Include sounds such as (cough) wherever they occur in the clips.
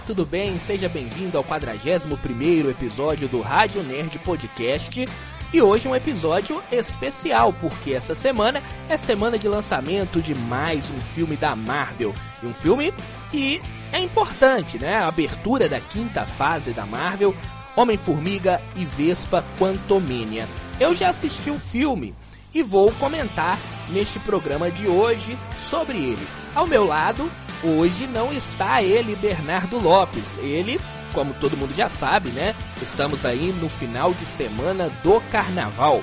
Olá, tudo bem? Seja bem-vindo ao 41º episódio do Rádio Nerd Podcast. E hoje um episódio especial, porque essa semana é semana de lançamento de mais um filme da Marvel. E um filme que é importante, né? A abertura da quinta fase da Marvel, Homem-Formiga e Vespa Quantumania. Eu já assisti o filme e vou comentar neste programa de hoje sobre ele. Ao meu lado, hoje não está ele, Bernardo Lopes. Ele, como todo mundo já sabe, né? Estamos aí no final de semana do carnaval.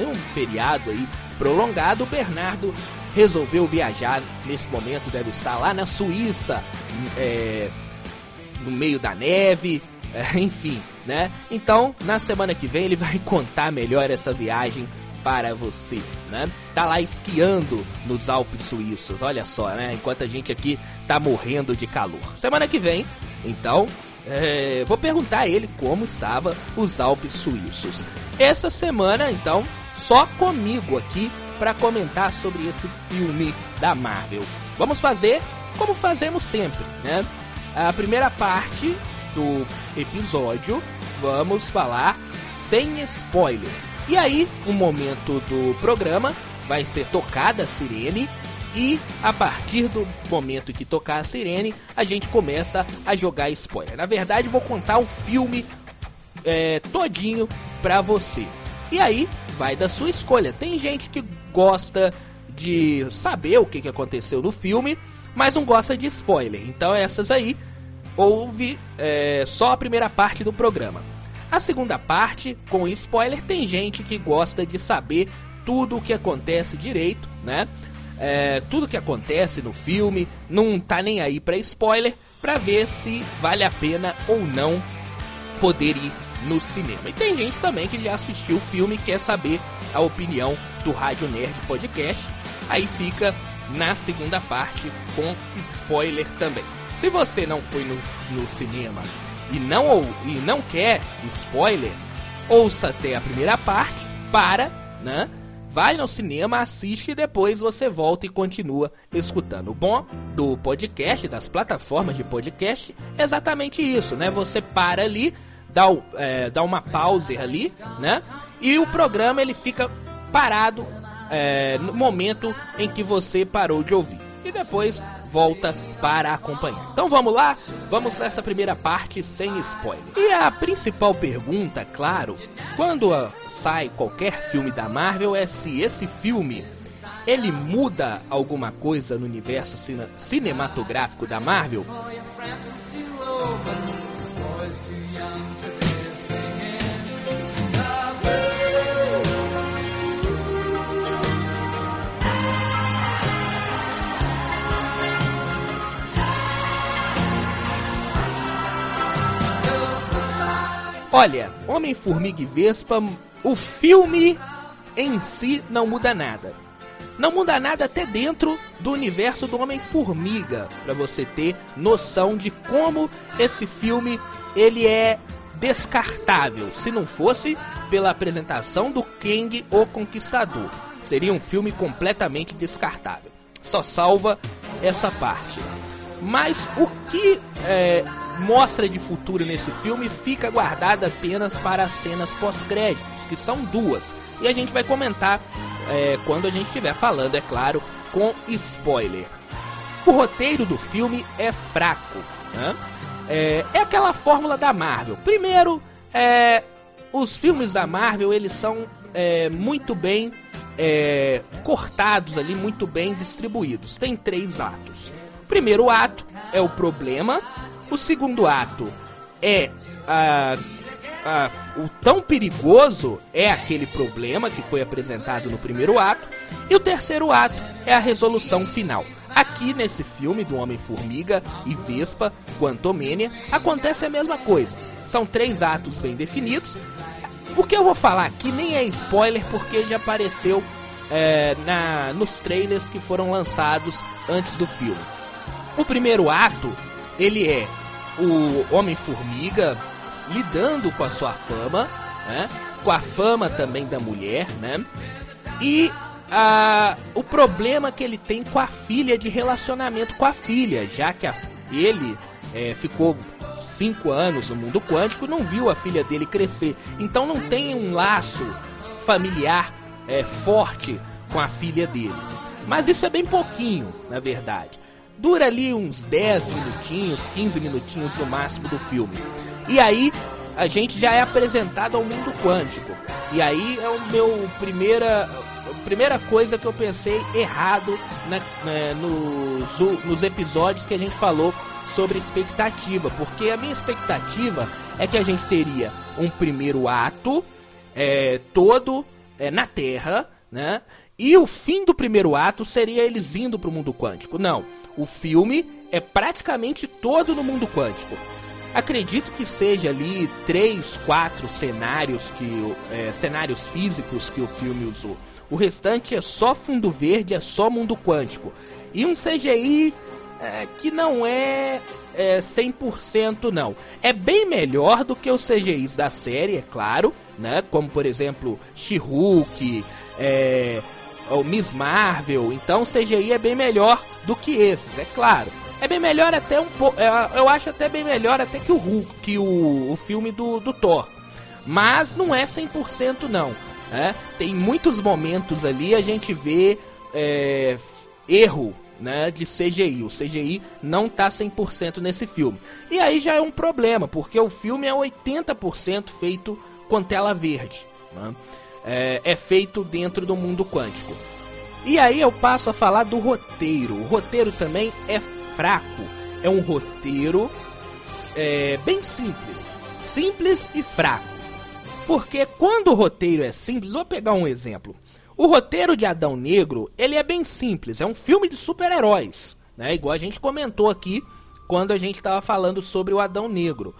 É um feriado aí prolongado. O Bernardo resolveu viajar. Nesse momento deve estar lá na Suíça, é, no meio da neve, é, (laughs) enfim, né? Então, na semana que vem ele vai (laughs) contar melhor essa viagem para você, né? Tá lá esquiando nos Alpes suíços, olha só, né? Enquanto a gente aqui tá morrendo de calor. Semana que vem, então, é, vou perguntar a ele como estava os Alpes suíços. Essa semana, então, só comigo aqui para comentar sobre esse filme da Marvel. Vamos fazer como fazemos sempre, né? A primeira parte do episódio, vamos falar sem spoiler e aí, um momento do programa vai ser tocada a sirene e a partir do momento que tocar a sirene, a gente começa a jogar spoiler. Na verdade, vou contar o filme é, todinho pra você. E aí, vai da sua escolha. Tem gente que gosta de saber o que, aconteceu no filme, mas não gosta de spoiler. Então essas aí, ouve é, só a primeira parte do programa. A segunda parte, com spoiler, tem gente que gosta de saber tudo o que acontece direito, né? É, tudo que acontece no filme, não tá nem aí para spoiler, para ver se vale a pena ou não poder ir no cinema. E tem gente também que já assistiu o filme e quer saber a opinião do Rádio Nerd Podcast. Aí fica na segunda parte com spoiler também. Se você não foi no, no cinema e não, e não quer spoiler, ouça até a primeira parte, para, né? Vai no cinema, assiste e depois você volta e continua escutando. O bom do podcast, das plataformas de podcast, é exatamente isso, né? Você para ali, dá, é, dá uma pause ali, né? E o programa ele fica parado é, no momento em que você parou de ouvir. E depois volta para acompanhar. Então vamos lá, vamos nessa primeira parte sem spoiler. E a principal pergunta, claro, quando sai qualquer filme da Marvel é se esse filme ele muda alguma coisa no universo cine cinematográfico da Marvel? Olha, Homem-Formiga e Vespa, o filme em si não muda nada. Não muda nada até dentro do universo do Homem-Formiga, para você ter noção de como esse filme ele é descartável, se não fosse pela apresentação do Kang o Conquistador. Seria um filme completamente descartável. Só salva essa parte. Mas o que é, mostra de futuro nesse filme fica guardada apenas para as cenas pós-créditos, que são duas. E a gente vai comentar é, quando a gente estiver falando, é claro, com spoiler. O roteiro do filme é fraco, né? é, é, aquela fórmula da Marvel. Primeiro, é, os filmes da Marvel eles são é, muito bem é, cortados ali, muito bem distribuídos. Tem três atos. Primeiro ato é o problema, o segundo ato é a, a, o tão perigoso é aquele problema que foi apresentado no primeiro ato. E o terceiro ato é a resolução final. Aqui nesse filme do Homem-Formiga e Vespa, Quantumania, acontece a mesma coisa. São três atos bem definidos. O que eu vou falar aqui nem é spoiler porque já apareceu é, na, nos trailers que foram lançados antes do filme. O primeiro ato, ele é o Homem-Formiga lidando com a sua fama, né? Com a fama também da mulher, né? E a, o problema que ele tem com a filha, de relacionamento com a filha, já que a, ele é, ficou cinco anos no mundo quântico, não viu a filha dele crescer. Então não tem um laço familiar é, forte com a filha dele. Mas isso é bem pouquinho, na verdade. Dura ali uns 10 minutinhos, 15 minutinhos no máximo do filme. E aí a gente já é apresentado ao mundo quântico. E aí é o meu primeira primeira coisa que eu pensei errado na, na, nos, nos episódios que a gente falou sobre expectativa, porque a minha expectativa é que a gente teria um primeiro ato é, todo é, na Terra, né? E o fim do primeiro ato seria eles indo para o mundo quântico. Não, o filme é praticamente todo no mundo quântico. Acredito que seja ali três, quatro cenários que é, cenários físicos que o filme usou. O restante é só fundo verde, é só mundo quântico. E um CGI é, que não é, é 100% não. É bem melhor do que os CGIs da série, é claro, né? Como por exemplo, She-Hulk, é, o Miss Marvel. Então o CGI é bem melhor do que esses, é claro. É bem melhor até um pouco. É, eu acho até bem melhor até que o Hulk, que o, o filme do, do Thor. Mas não é 100% não. Né? Tem muitos momentos ali a gente vê é, erro né, de CGI. O CGI não tá 100% nesse filme. E aí já é um problema, porque o filme é 80% feito com tela verde. Né? É, é feito dentro do mundo quântico. E aí eu passo a falar do roteiro. O roteiro também é fraco. É um roteiro é, bem simples. Simples e fraco. Porque quando o roteiro é simples, vou pegar um exemplo. O roteiro de Adão Negro, ele é bem simples, é um filme de super-heróis, né? Igual a gente comentou aqui quando a gente estava falando sobre o Adão Negro.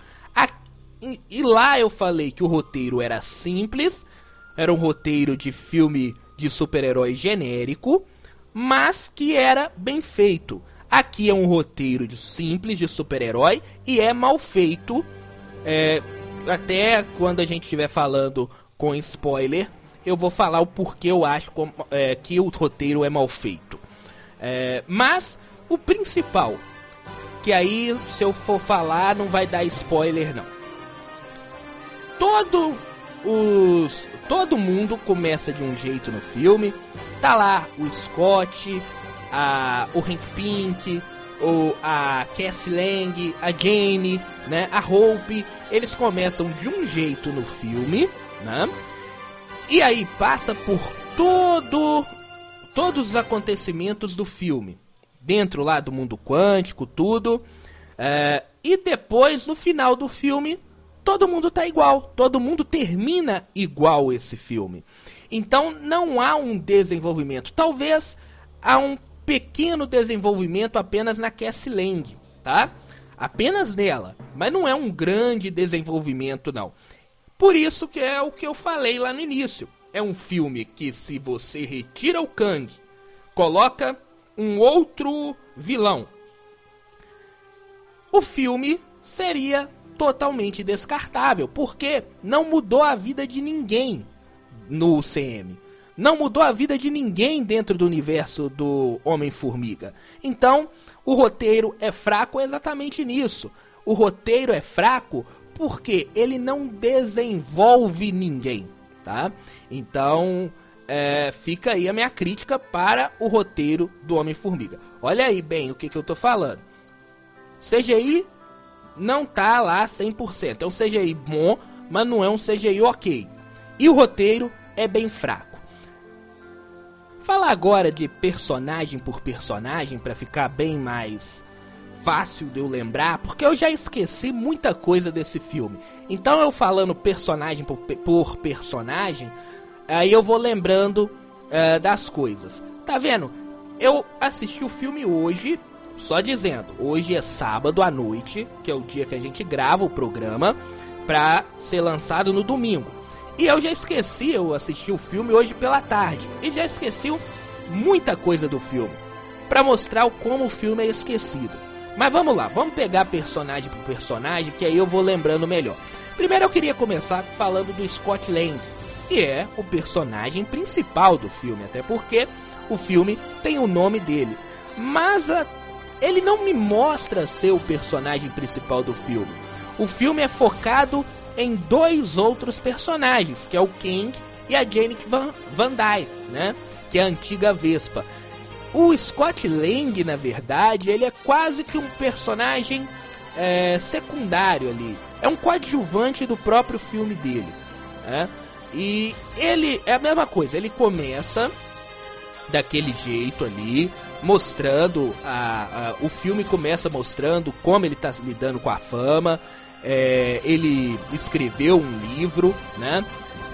e lá eu falei que o roteiro era simples, era um roteiro de filme de super-herói genérico, mas que era bem feito. Aqui é um roteiro de simples de super-herói e é mal feito. É, até quando a gente estiver falando com spoiler, eu vou falar o porquê eu acho como, é, que o roteiro é mal feito. É, mas o principal, que aí se eu for falar não vai dar spoiler não. Todo os todo mundo começa de um jeito no filme. Tá lá o Scott, a, o Hank Pink, o, a Cassie Lang, a Jane, né, a Hope, eles começam de um jeito no filme, né? E aí passa por todo todos os acontecimentos do filme, dentro lá do mundo quântico, tudo. É, e depois, no final do filme, todo mundo tá igual, todo mundo termina igual esse filme. Então não há um desenvolvimento. Talvez há um pequeno desenvolvimento apenas na Cassie Lang, tá? Apenas nela, mas não é um grande desenvolvimento não. Por isso que é o que eu falei lá no início. É um filme que se você retira o Kang, coloca um outro vilão, o filme seria totalmente descartável, porque não mudou a vida de ninguém no UCM. Não mudou a vida de ninguém dentro do universo do Homem-Formiga. Então, o roteiro é fraco exatamente nisso. O roteiro é fraco porque ele não desenvolve ninguém, tá? Então, é, fica aí a minha crítica para o roteiro do Homem-Formiga. Olha aí bem o que, que eu tô falando. CGI não tá lá 100%. É um CGI bom, mas não é um CGI ok. E o roteiro é bem fraco. Falar agora de personagem por personagem para ficar bem mais fácil de eu lembrar, porque eu já esqueci muita coisa desse filme. Então eu falando personagem por, por personagem, aí eu vou lembrando uh, das coisas. Tá vendo? Eu assisti o filme hoje, só dizendo, hoje é sábado à noite, que é o dia que a gente grava o programa, pra ser lançado no domingo. E eu já esqueci, eu assisti o filme hoje pela tarde, e já esqueci muita coisa do filme, para mostrar como o filme é esquecido. Mas vamos lá, vamos pegar personagem por personagem, que aí eu vou lembrando melhor. Primeiro eu queria começar falando do Scott Lang, que é o personagem principal do filme, até porque o filme tem o nome dele. Mas a, ele não me mostra ser o personagem principal do filme. O filme é focado em dois outros personagens, que é o King e a Jane Van, Van Dyke, né? Que é a antiga Vespa. O Scott Lang, na verdade, ele é quase que um personagem é, secundário ali. É um coadjuvante do próprio filme dele. Né? E ele é a mesma coisa, ele começa daquele jeito ali, mostrando a, a, o filme começa mostrando como ele está lidando com a fama. É, ele escreveu um livro, né?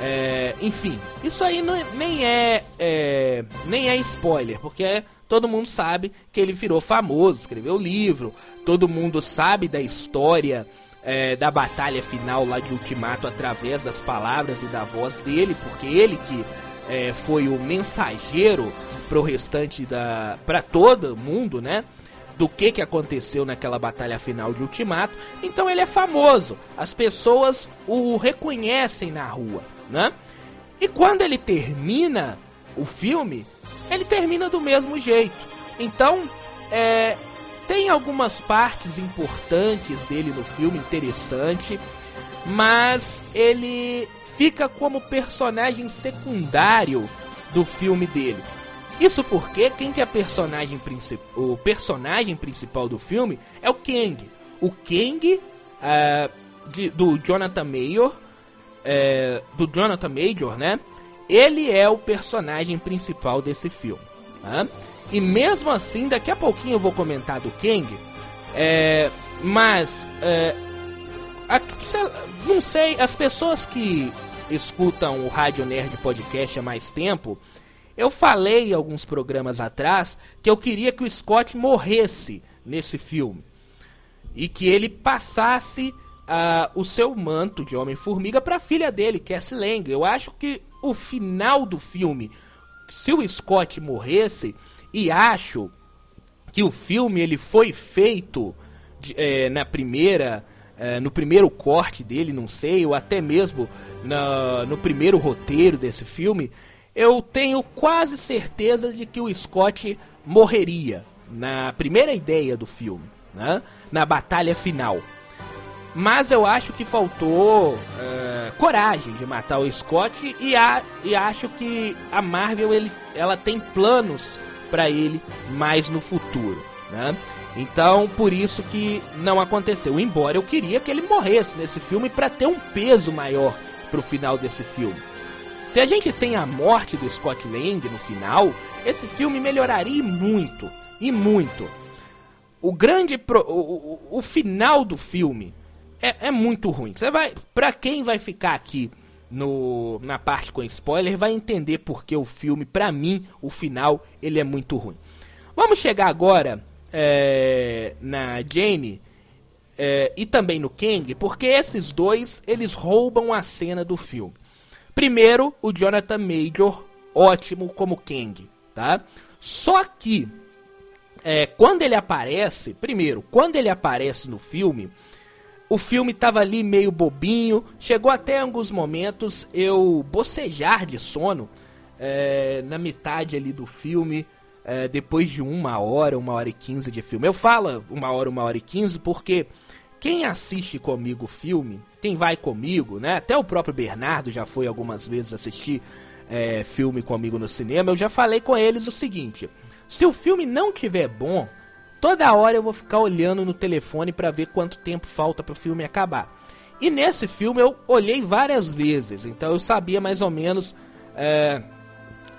É, enfim, isso aí não, é, nem é, é, nem é spoiler, porque todo mundo sabe que ele virou famoso, escreveu livro, todo mundo sabe da história é, da batalha final lá de Ultimato através das palavras e da voz dele, porque ele que é, foi o mensageiro pro restante da, para todo mundo, né? do que, que aconteceu naquela batalha final de Ultimato. Então ele é famoso, as pessoas o reconhecem na rua né? E quando ele termina o filme, ele termina do mesmo jeito. Então, é, tem algumas partes importantes dele no filme, interessante, mas ele fica como personagem secundário do filme dele. Isso porque quem que é personagem o personagem principal do filme é o Kang. O Kang uh, de, do Jonathan Mayor é, do Jonathan Major, né? Ele é o personagem principal desse filme. Tá? E mesmo assim, daqui a pouquinho eu vou comentar do Kang. É, mas, é, a, não sei, as pessoas que escutam o Rádio Nerd Podcast há mais tempo, eu falei alguns programas atrás que eu queria que o Scott morresse nesse filme. E que ele passasse uh, o seu manto de Homem-Formiga para a filha dele, Cassie Lang. Eu acho que o final do filme, se o Scott morresse, e acho que o filme ele foi feito de, é, na primeira é, no primeiro corte dele, não sei, ou até mesmo no primeiro roteiro desse filme, eu tenho quase certeza de que o Scott morreria na primeira ideia do filme, né? na batalha final. Mas eu acho que faltou uh, coragem de matar o Scott e, a, e acho que a Marvel ele, ela tem planos para ele mais no futuro, né? Então, por isso que não aconteceu. Embora eu queria que ele morresse nesse filme para ter um peso maior pro final desse filme. Se a gente tem a morte do Scott Lang no final, esse filme melhoraria muito, e muito. O grande pro, o, o, o final do filme é, é muito ruim. Você vai, para quem vai ficar aqui no, na parte com spoiler, vai entender porque o filme, para mim, o final ele é muito ruim. Vamos chegar agora é, na Jane é, e também no Kang, porque esses dois eles roubam a cena do filme. Primeiro, o Jonathan Major, ótimo como Kang, tá? Só que é, quando ele aparece, primeiro, quando ele aparece no filme, o filme tava ali meio bobinho, chegou até alguns momentos eu bocejar de sono é, na metade ali do filme, é, depois de uma hora, uma hora e quinze de filme. Eu falo uma hora, uma hora e quinze porque quem assiste comigo o filme, quem vai comigo, né? Até o próprio Bernardo já foi algumas vezes assistir é, filme comigo no cinema. Eu já falei com eles o seguinte: se o filme não tiver bom, Toda hora eu vou ficar olhando no telefone para ver quanto tempo falta para o filme acabar. E nesse filme eu olhei várias vezes, então eu sabia mais ou menos é,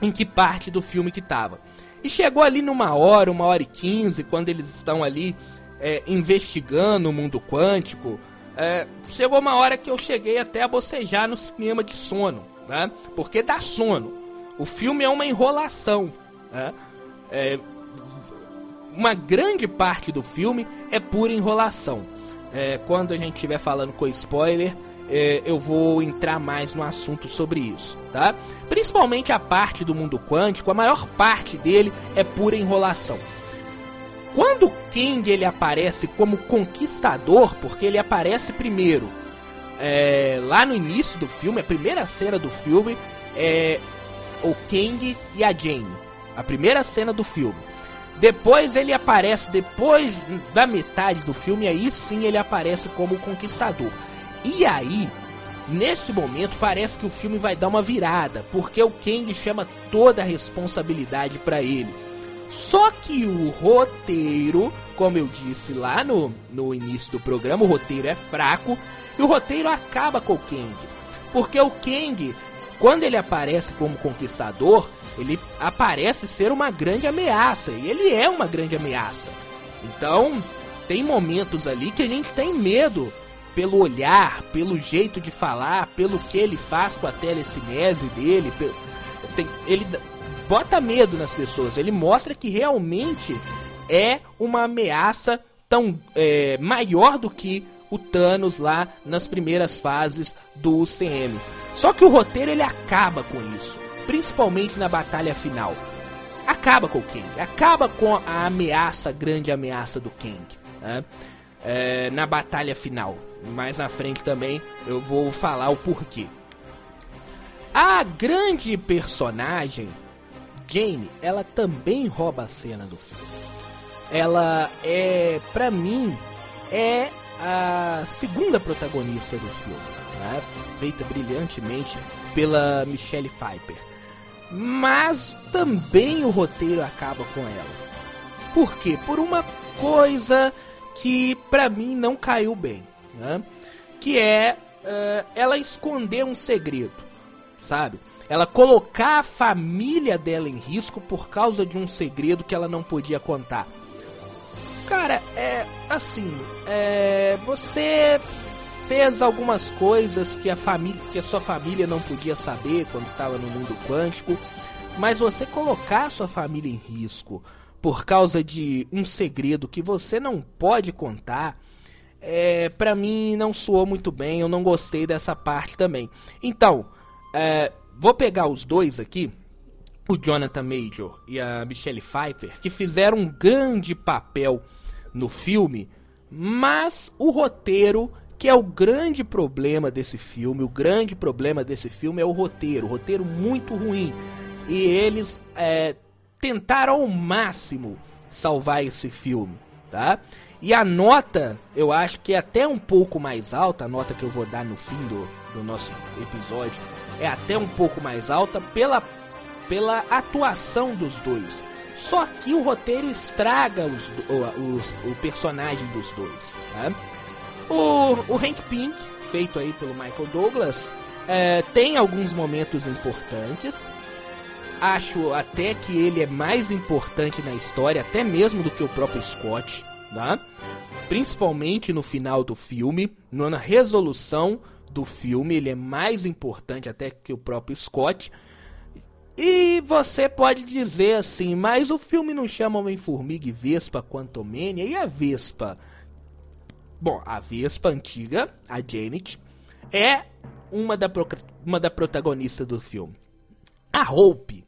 em que parte do filme que tava. E chegou ali numa hora, uma hora e quinze, quando eles estão ali é, investigando o mundo quântico. É, chegou uma hora que eu cheguei até a bocejar no cinema de sono, né? Porque dá sono. O filme é uma enrolação, né? É, uma grande parte do filme é pura enrolação. É, quando a gente estiver falando com spoiler, é, eu vou entrar mais no assunto sobre isso, tá? Principalmente a parte do mundo quântico, a maior parte dele é pura enrolação. Quando King ele aparece como conquistador, porque ele aparece primeiro é, lá no início do filme, a primeira cena do filme é o King e a Jane, a primeira cena do filme. Depois ele aparece, depois da metade do filme, aí sim ele aparece como conquistador. E aí, nesse momento, parece que o filme vai dar uma virada, porque o Kang chama toda a responsabilidade para ele. Só que o roteiro, como eu disse lá no, no início do programa, o roteiro é fraco e o roteiro acaba com o Kang. Porque o Kang, quando ele aparece como conquistador, ele aparece ser uma grande ameaça. E ele é uma grande ameaça. Então, tem momentos ali que a gente tem medo pelo olhar, pelo jeito de falar, pelo que ele faz com a telecinese dele. Ele bota medo nas pessoas. Ele mostra que realmente é uma ameaça tão é, maior do que o Thanos lá nas primeiras fases do UCM. Só que o roteiro ele acaba com isso, principalmente na batalha final. Acaba com o Kang, acaba com a ameaça, a grande ameaça do Kang. Né? É, na batalha final. Mais na frente também eu vou falar o porquê. A grande personagem, Jane, ela também rouba a cena do filme. Ela é, pra mim, é a segunda protagonista do filme, né? feita brilhantemente pela Michelle Pfeiffer. Mas também o roteiro acaba com ela. Por quê? Por uma coisa que pra mim não caiu bem, né? Que é uh, ela esconder um segredo, sabe? Ela colocar a família dela em risco por causa de um segredo que ela não podia contar. Cara, é assim, é, você fez algumas coisas que a família, que a sua família não podia saber quando estava no mundo quântico, mas você colocar a sua família em risco por causa de um segredo que você não pode contar, é, para mim não soou muito bem, eu não gostei dessa parte também. Então, é, vou pegar os dois aqui, o Jonathan Major e a Michelle Pfeiffer, que fizeram um grande papel no filme, mas o roteiro, que é o grande problema desse filme, o grande problema desse filme é o roteiro, o roteiro muito ruim. E eles é, tentaram ao máximo salvar esse filme, tá? E a nota, eu acho que é até um pouco mais alta, a nota que eu vou dar no fim do, do nosso episódio, é até um pouco mais alta pela, pela atuação dos dois. Só que o roteiro estraga os, os, o personagem dos dois. Tá? O, o Hank Pink, feito aí pelo Michael Douglas, é, tem alguns momentos importantes. Acho até que ele é mais importante na história, até mesmo do que o próprio Scott, tá? Principalmente no final do filme, na resolução do filme, ele é mais importante até que o próprio Scott. E você pode dizer assim, mas o filme não chama Homem-Formiga e Vespa Quantumania e a Vespa? Bom, a Vespa antiga, a Janet, é uma da, uma da protagonista do filme. A Hope,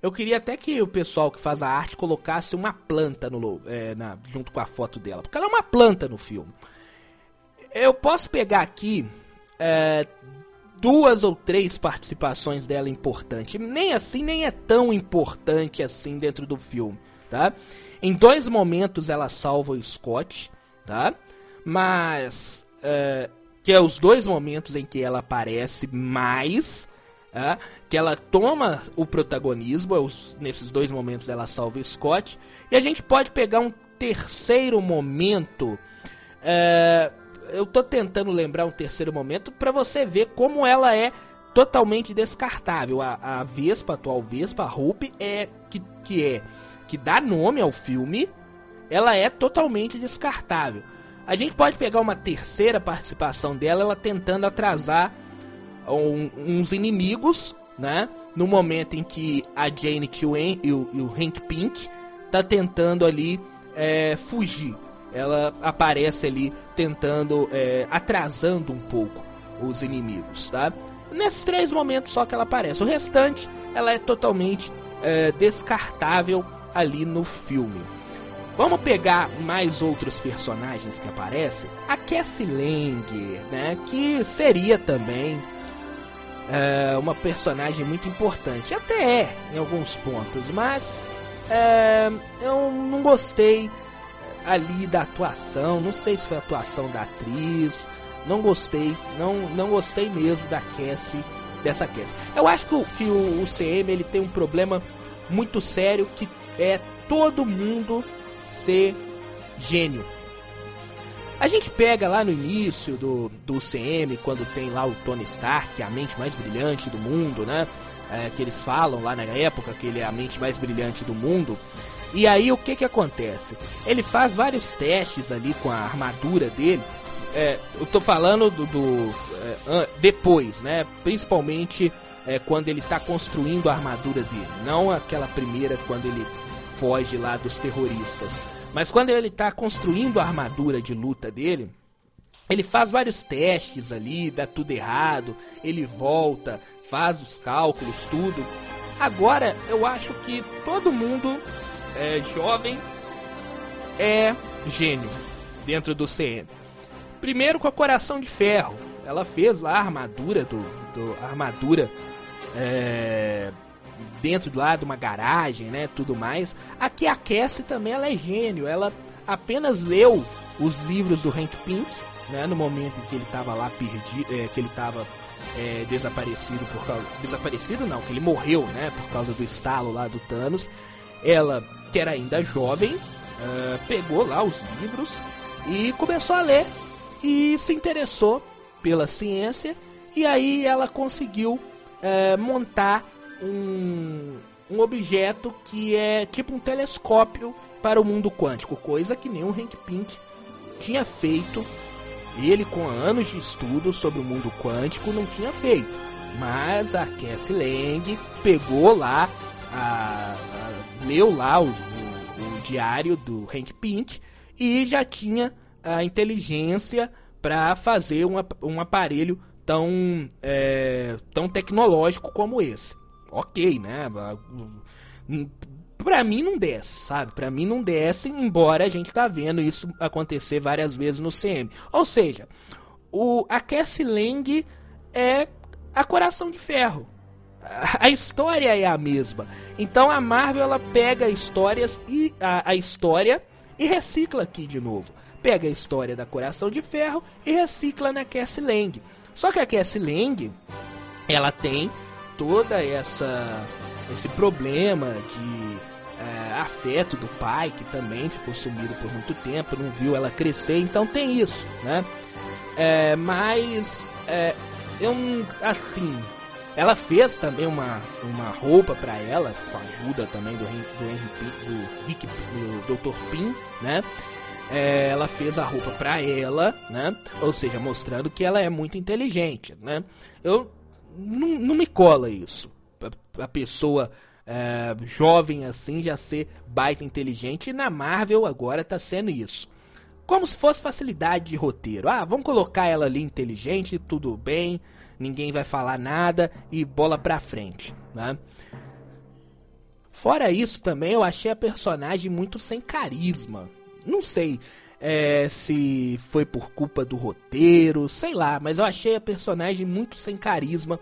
eu queria até que o pessoal que faz a arte colocasse uma planta no, é, na, junto com a foto dela, porque ela é uma planta no filme. Eu posso pegar aqui é, duas ou três participações dela importante. Nem assim, nem é tão importante assim dentro do filme, tá? Em dois momentos ela salva o Scott, tá? Mas é, que é os dois momentos em que ela aparece mais, é, que ela toma o protagonismo, é os, nesses dois momentos ela salva o Scott. E a gente pode pegar um terceiro momento. É, eu tô tentando lembrar um terceiro momento para você ver como ela é totalmente descartável. A, a Vespa, a atual Vespa, a Hope, é que, que é que dá nome ao filme, ela é totalmente descartável. A gente pode pegar uma terceira participação dela, ela tentando atrasar um, uns inimigos, né? No momento em que a Jane o, e e o Hank Pink tá tentando ali é, fugir ela aparece ali tentando, é, atrasando um pouco os inimigos, tá? Nesses três momentos só que ela aparece. O restante, ela é totalmente é, descartável ali no filme. Vamos pegar mais outros personagens que aparecem. A Cassie né? Que seria também é, uma personagem muito importante. Até é, em alguns pontos, mas é, eu não gostei ali da atuação, não sei se foi a atuação da atriz, não gostei, não, não gostei mesmo da Cassie, dessa Cassie. Eu acho que o, que o, o CM ele tem um problema muito sério que é todo mundo ser gênio. A gente pega lá no início do, do CM, quando tem lá o Tony Stark, a mente mais brilhante do mundo, né? É, que eles falam lá na época que ele é a mente mais brilhante do mundo. E aí o que que acontece? Ele faz vários testes ali com a armadura dele. É, eu tô falando do, do é, depois, né? Principalmente é, quando ele tá construindo a armadura dele, não aquela primeira quando ele foge lá dos terroristas. Mas quando ele tá construindo a armadura de luta dele, ele faz vários testes ali, dá tudo errado, ele volta, faz os cálculos, tudo. Agora eu acho que todo mundo é, jovem é gênio dentro do CM. Primeiro com a Coração de Ferro. Ela fez lá a armadura do, do a armadura é, dentro lá de uma garagem, né, tudo mais. Aqui a Cassie também ela é gênio. Ela apenas leu os livros do Hank Pink, né, no momento em que ele estava lá perdido, é, que ele estava é, desaparecido por causa desaparecido não, que ele morreu, né, por causa do estalo lá do Thanos. Ela que era ainda jovem, uh, pegou lá os livros e começou a ler e se interessou pela ciência e aí ela conseguiu uh, montar um, um objeto que é tipo um telescópio para o mundo quântico, coisa que o Hank Pink tinha feito. Ele, com anos de estudo sobre o mundo quântico, não tinha feito. Mas a Cassie Lang pegou lá a, a, leu lá o, o, o, diário do Hank Pink e já tinha a inteligência para fazer um, um aparelho tão, é, tão tecnológico como esse. Ok, né? Pra mim não desce, sabe? Pra mim não desce, embora a gente tá vendo isso acontecer várias vezes no CM. Ou seja, o, a Cassie Lang é a Coração de Ferro a história é a mesma. Então a Marvel ela pega histórias e a, a história e recicla aqui de novo. Pega a história da Coração de Ferro e recicla na Cassie Lang. Só que a Cassie Lang ela tem toda essa esse problema de é, afeto do pai que também ficou sumido por muito tempo, não viu ela crescer, então tem isso, né? É, mas é, eu assim ela fez também uma, uma roupa para ela, com a ajuda também do, do, Henry, do Rick, do Dr. Pin, né? É, ela fez a roupa para ela, né? Ou seja, mostrando que ela é muito inteligente, né? Eu não, não me cola isso. A, a pessoa é, jovem assim já ser baita inteligente e na Marvel agora tá sendo isso. Como se fosse facilidade de roteiro. Ah, vamos colocar ela ali inteligente, tudo bem ninguém vai falar nada e bola pra frente, né? Fora isso também eu achei a personagem muito sem carisma. Não sei é, se foi por culpa do roteiro, sei lá, mas eu achei a personagem muito sem carisma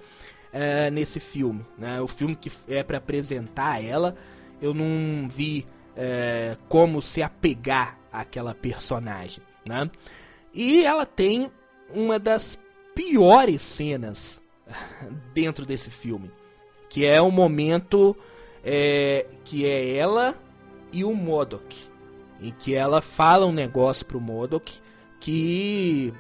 é, nesse filme. Né? O filme que é para apresentar ela, eu não vi é, como se apegar àquela personagem. Né? E ela tem uma das piores cenas (laughs) dentro desse filme. Que é o momento é, que é ela e o Modok. Em que ela fala um negócio pro Modok que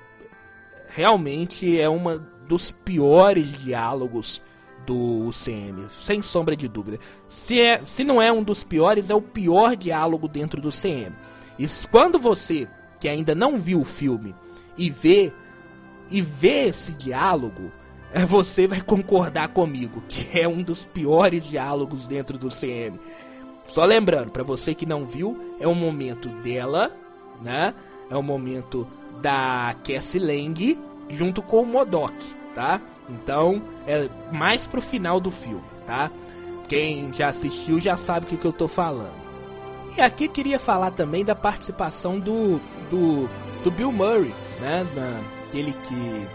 realmente é uma dos piores diálogos do UCM, sem sombra de dúvida. Se, é, se não é um dos piores, é o pior diálogo dentro do CM. E quando você, que ainda não viu o filme, e vê e ver esse diálogo, é, você vai concordar comigo que é um dos piores diálogos dentro do CM. Só lembrando, para você que não viu, é o momento dela, né? É o momento da Cassie Lang junto com o Modok, tá? Então, é mais pro final do filme, tá? Quem já assistiu já sabe o que, que eu tô falando. E aqui queria falar também da participação do, do, do Bill Murray, né? Na, aquele que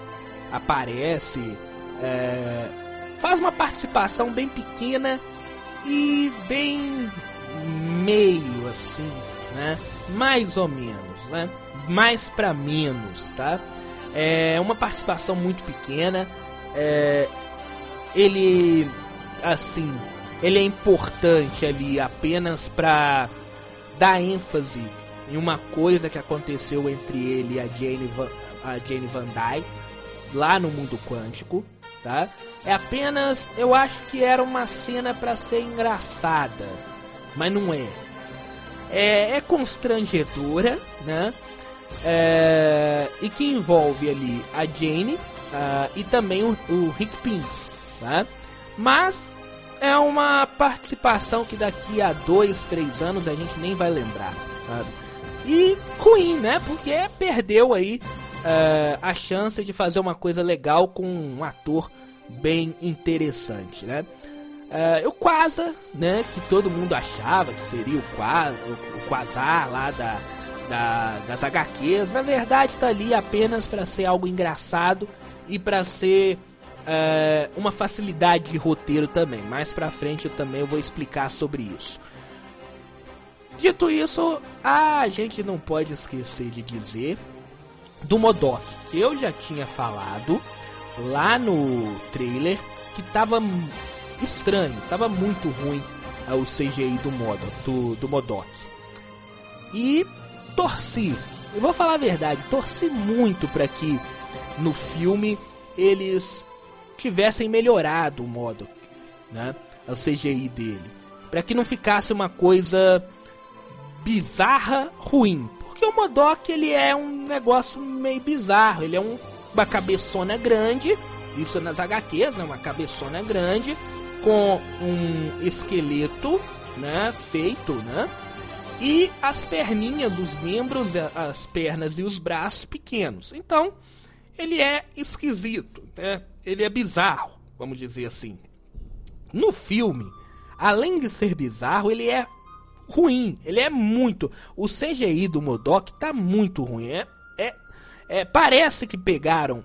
aparece, é, faz uma participação bem pequena e bem meio assim, né? Mais ou menos, né? Mais para menos, tá? É uma participação muito pequena. É, ele, assim, ele é importante ali apenas para dar ênfase em uma coisa que aconteceu entre ele e a Jane Van, a Jane Van Dyke lá no mundo quântico, tá? É apenas, eu acho que era uma cena para ser engraçada, mas não é. É, é constrangedora, né? É, e que envolve ali a Jane uh, e também o, o Rick Pink, tá? Mas é uma participação que daqui a dois, três anos a gente nem vai lembrar, sabe? E ruim, né? Porque perdeu aí uh, a chance de fazer uma coisa legal com um ator bem interessante, né? Uh, o Quasar, né, que todo mundo achava que seria o, o, Quasar lá da, da, das HQs, na verdade está ali apenas para ser algo engraçado e para ser uh, uma facilidade de roteiro também. Mais para frente eu também vou explicar sobre isso. Dito isso, a gente não pode esquecer de dizer do Modok, que eu já tinha falado lá no trailer que tava estranho, tava muito ruim uh, o CGI do, modo, do, do Modok. E torci, eu vou falar a verdade, torci muito para que no filme eles tivessem melhorado o modo, né, o CGI dele, para que não ficasse uma coisa bizarra ruim, porque o Modok ele é um negócio meio bizarro, ele é um, uma cabeçona grande, isso nas HQs, né, uma cabeçona grande com um esqueleto, né, feito, né? E as perninhas, os membros, as pernas e os braços pequenos. Então, ele é esquisito, né? Ele é bizarro, vamos dizer assim. No filme, além de ser bizarro, ele é ruim. Ele é muito. O CGI do Modok tá muito ruim. É, é, é, parece que pegaram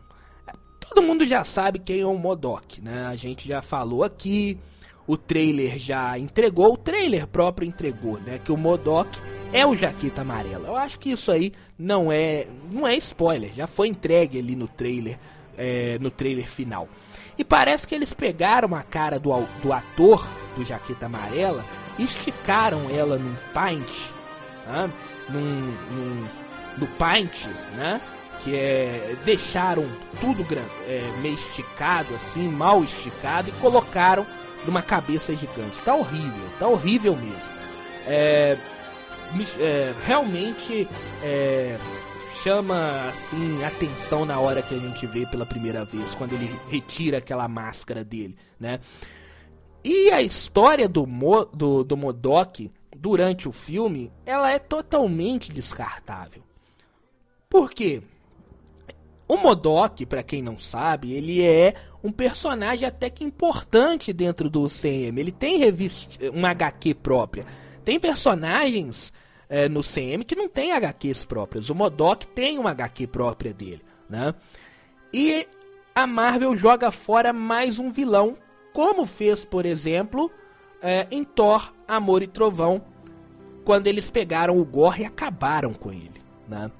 Todo mundo já sabe quem é o Modok, né? A gente já falou aqui, o trailer já entregou, o trailer próprio entregou, né? Que o Modok é o Jaqueta Amarela. Eu acho que isso aí não é, não é spoiler, já foi entregue ali no trailer, é, no trailer final. E parece que eles pegaram a cara do, do ator do Jaqueta Amarela e esticaram ela num paint, né? num, num, no paint, né? que é deixaram tudo é, meio esticado assim, mal esticado e colocaram numa cabeça gigante. Tá horrível, tá horrível mesmo. É, é, realmente é, chama assim atenção na hora que a gente vê pela primeira vez quando ele retira aquela máscara dele, né? E a história do, Mo, do, do Modok durante o filme, ela é totalmente descartável. Por quê? O Modok, para quem não sabe, ele é um personagem até que importante dentro do CM. Ele tem revista, uma HQ própria. Tem personagens é, no CM que não tem HQs próprias. O Modok tem uma HQ própria dele, né? E a Marvel joga fora mais um vilão, como fez, por exemplo, é, em Thor, Amor e Trovão, quando eles pegaram o Gore e acabaram com ele, né?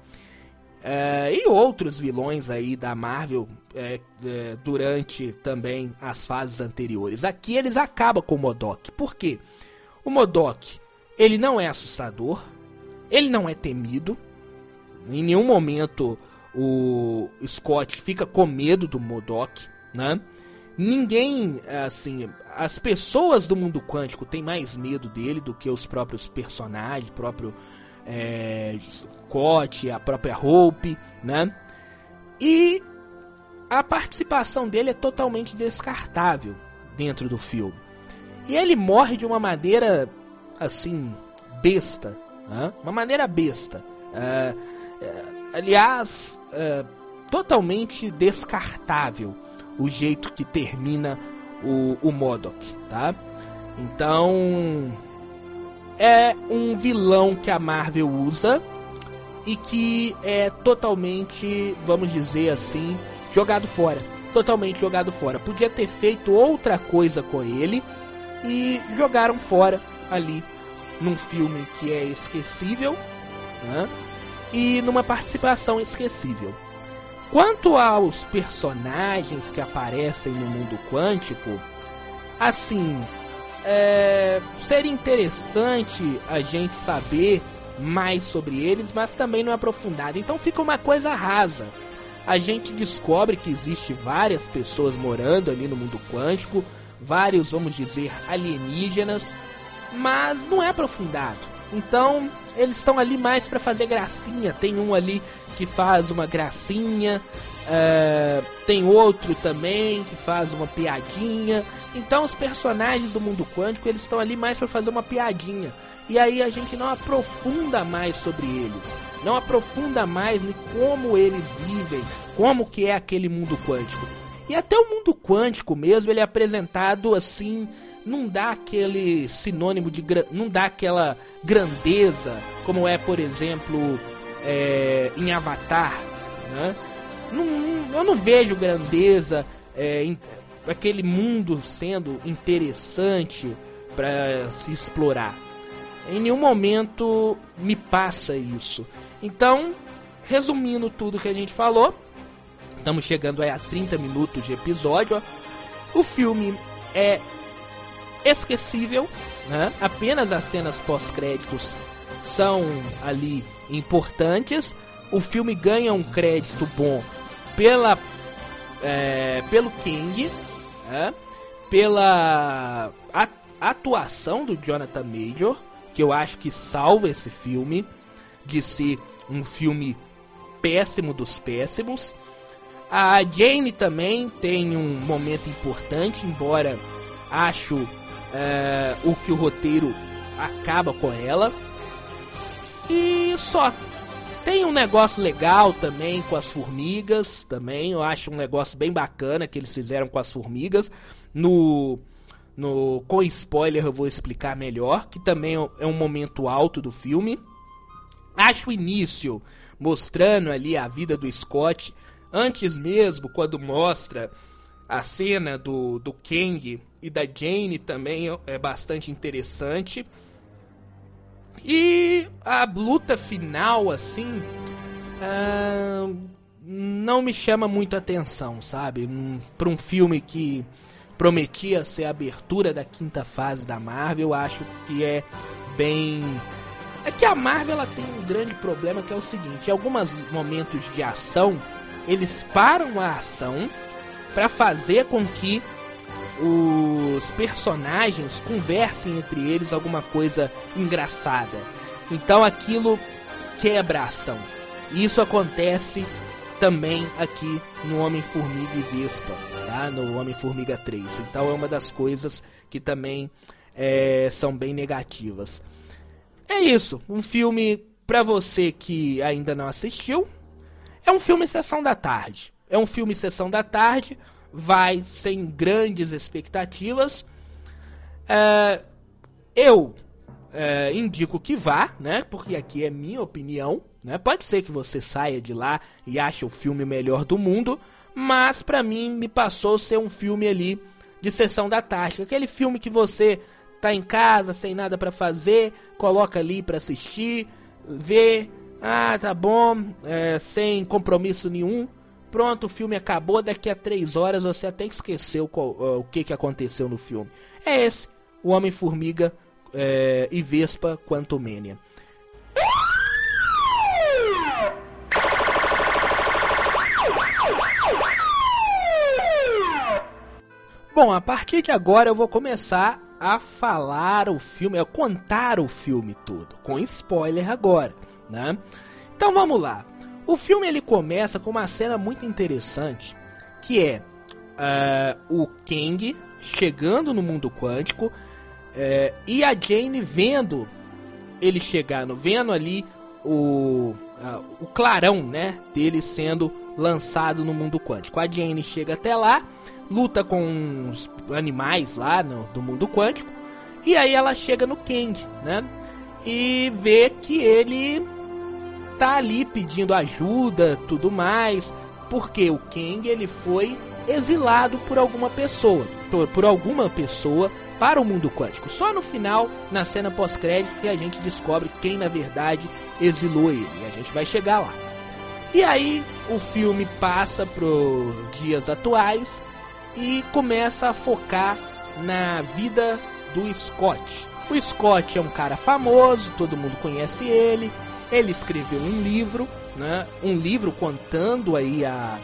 É, e outros vilões aí da Marvel é, é, durante também as fases anteriores. Aqui eles acabam com o Modok. Por quê? O Modok, ele não é assustador, ele não é temido. Em nenhum momento o Scott fica com medo do Modok, né? Ninguém, assim, as pessoas do mundo quântico têm mais medo dele do que os próprios personagens, próprio é, Scott, a própria Hope, né? E a participação dele é totalmente descartável dentro do filme. E ele morre de uma maneira assim besta, né? uma maneira besta. É, é, aliás, é, totalmente descartável o jeito que termina o, o Modok, tá? Então é um vilão que a Marvel usa e que é totalmente, vamos dizer assim, jogado fora. Totalmente jogado fora. Podia ter feito outra coisa com ele e jogaram fora ali num filme que é esquecível né? e numa participação esquecível. Quanto aos personagens que aparecem no mundo quântico, assim, é, seria interessante a gente saber mais sobre eles, mas também não é aprofundado. Então fica uma coisa rasa. A gente descobre que existe várias pessoas morando ali no mundo quântico, vários, vamos dizer, alienígenas, mas não é aprofundado. Então, eles estão ali mais para fazer gracinha. Tem um ali que faz uma gracinha, uh, tem outro também que faz uma piadinha. Então, os personagens do mundo quântico eles estão ali mais para fazer uma piadinha. E aí a gente não aprofunda mais sobre eles, não aprofunda mais em como eles vivem, como que é aquele mundo quântico. E até o mundo quântico mesmo, ele é apresentado assim não dá aquele sinônimo de não dá aquela grandeza como é por exemplo é, em Avatar né? não, eu não vejo grandeza é, em, aquele mundo sendo interessante para se explorar. Em nenhum momento me passa isso. Então resumindo tudo que a gente falou estamos chegando a 30 minutos de episódio ó, o filme é esquecível, né? Apenas as cenas pós-créditos são ali importantes. O filme ganha um crédito bom pela é, pelo King, né? pela atuação do Jonathan Major, que eu acho que salva esse filme de ser um filme péssimo dos péssimos. A Jane também tem um momento importante, embora acho é, o que o roteiro acaba com ela. E só. Tem um negócio legal também com as formigas, também. Eu acho um negócio bem bacana que eles fizeram com as formigas. No, no com spoiler eu vou explicar melhor, que também é um momento alto do filme. Acho o início mostrando ali a vida do Scott, antes mesmo quando mostra a cena do, do Kang e da Jane também é bastante interessante. E a luta final, assim, uh, não me chama muito atenção, sabe? Para um filme que prometia ser a abertura da quinta fase da Marvel, eu acho que é bem. É que a Marvel ela tem um grande problema que é o seguinte: em alguns momentos de ação, eles param a ação para fazer com que os personagens conversem entre eles alguma coisa engraçada. Então aquilo quebra a ação. Isso acontece também aqui no Homem-Formiga e Vespa, tá? No Homem-Formiga 3. Então é uma das coisas que também é, são bem negativas. É isso, um filme para você que ainda não assistiu. É um filme sessão da tarde. É um filme sessão da tarde, vai sem grandes expectativas. É, eu é, indico que vá, né? Porque aqui é minha opinião. Né? Pode ser que você saia de lá e ache o filme melhor do mundo, mas para mim me passou ser um filme ali de sessão da tarde, aquele filme que você tá em casa sem nada para fazer, coloca ali para assistir, vê, ah tá bom, é, sem compromisso nenhum, Pronto, o filme acabou. Daqui a três horas você até esqueceu qual, uh, o que, que aconteceu no filme. É esse: O Homem-Formiga é, e Vespa Quantumania. Bom, a partir de agora eu vou começar a falar o filme, a contar o filme todo, com spoiler agora, né? Então vamos lá. O filme ele começa com uma cena muito interessante, que é uh, o Kang chegando no mundo quântico uh, e a Jane vendo ele chegando, vendo ali o, uh, o clarão, né, dele sendo lançado no mundo quântico. A Jane chega até lá, luta com os animais lá no, do mundo quântico e aí ela chega no Kang, né, e vê que ele tá ali pedindo ajuda, tudo mais, porque o Kang ele foi exilado por alguma pessoa, por, por alguma pessoa para o mundo quântico. Só no final, na cena pós-crédito, que a gente descobre quem na verdade exilou ele. E a gente vai chegar lá. E aí o filme passa para dias atuais e começa a focar na vida do Scott. O Scott é um cara famoso, todo mundo conhece ele. Ele escreveu um livro, né? Um livro contando aí a,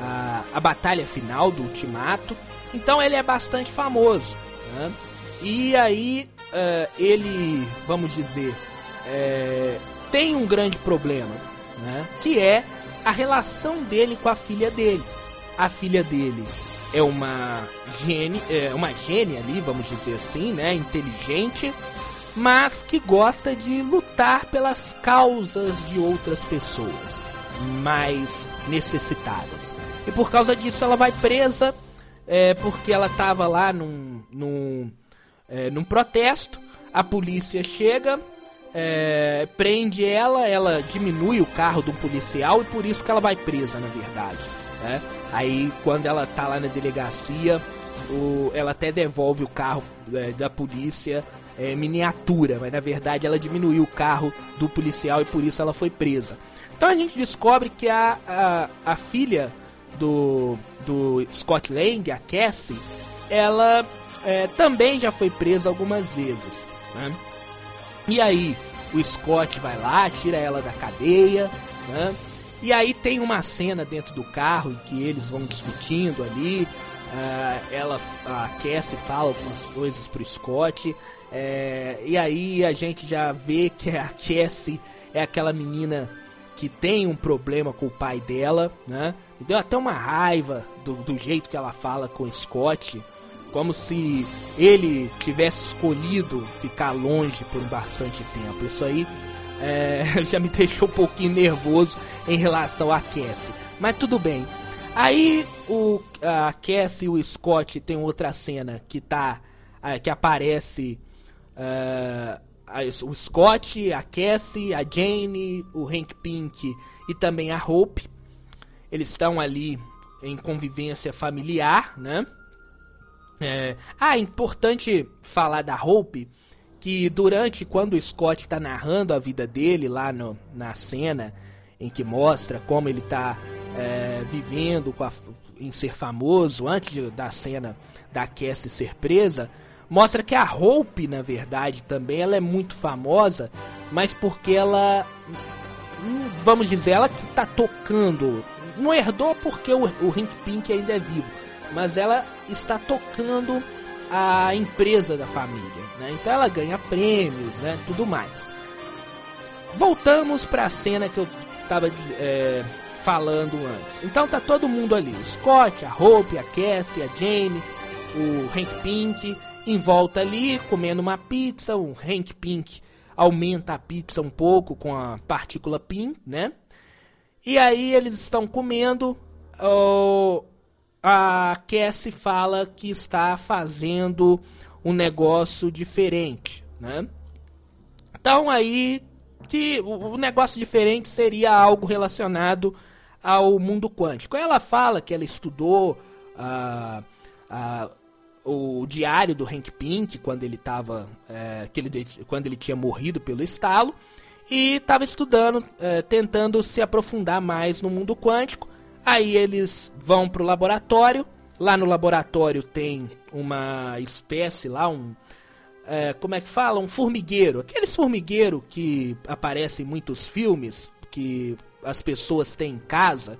a, a batalha final do Ultimato. Então ele é bastante famoso. Né? E aí uh, ele, vamos dizer, é, tem um grande problema, né? que é a relação dele com a filha dele. A filha dele é uma gênia, é uma gênia ali, vamos dizer assim, né, inteligente, mas que gosta de lutar pelas causas de outras pessoas mais necessitadas. E por causa disso ela vai presa é, porque ela estava lá num, num, é, num protesto. A polícia chega, é, prende ela, ela diminui o carro do policial e por isso que ela vai presa, na verdade. Né? Aí quando ela tá lá na delegacia, o, ela até devolve o carro é, da polícia é, miniatura, mas na verdade ela diminuiu o carro do policial e por isso ela foi presa. Então a gente descobre que a, a, a filha do, do Scott Lang, a Cassie, ela é, também já foi presa algumas vezes. Né? E aí o Scott vai lá, tira ela da cadeia, né? E aí tem uma cena dentro do carro em que eles vão discutindo ali. Uh, ela, a Cassie fala algumas coisas pro Scott. É, e aí a gente já vê que a Cassie é aquela menina que tem um problema com o pai dela, né? Deu até uma raiva do, do jeito que ela fala com o Scott. Como se ele tivesse escolhido ficar longe por bastante tempo. Isso aí é, (laughs) já me deixou um pouquinho nervoso em relação a Cassie. Mas tudo bem. Aí o, a Cassie e o Scott tem outra cena que tá. que aparece Uh, o Scott, a Cassie, a Jane, o Hank Pink e também a Hope. Eles estão ali em convivência familiar, né? É... Ah, é importante falar da Hope que durante quando o Scott está narrando a vida dele lá no, na cena em que mostra como ele está é, vivendo a, em ser famoso antes de, da cena da Cassie ser presa, mostra que a Hope, na verdade, também ela é muito famosa, mas porque ela, hum, vamos dizer, ela que está tocando, não herdou porque o, o Hank Pink ainda é vivo, mas ela está tocando a empresa da família, né? Então ela ganha prêmios, né? Tudo mais. Voltamos para a cena que eu estava é, falando antes. Então tá todo mundo ali: o Scott, a Hope, a Cassie, a Jamie, o Hank Pink em volta ali, comendo uma pizza. O Hank Pink aumenta a pizza um pouco com a partícula PIN, né? E aí eles estão comendo. Oh, a Cassie fala que está fazendo um negócio diferente, né? Então aí que o negócio diferente seria algo relacionado ao mundo quântico. Ela fala que ela estudou uh, uh, o diário do Hank Pink quando ele tava, é, que ele, quando ele tinha morrido pelo estalo e estava estudando, é, tentando se aprofundar mais no mundo quântico. Aí eles vão para o laboratório. Lá no laboratório tem uma espécie lá, um é, como é que fala, um formigueiro, aqueles formigueiro que aparecem em muitos filmes que as pessoas têm em casa,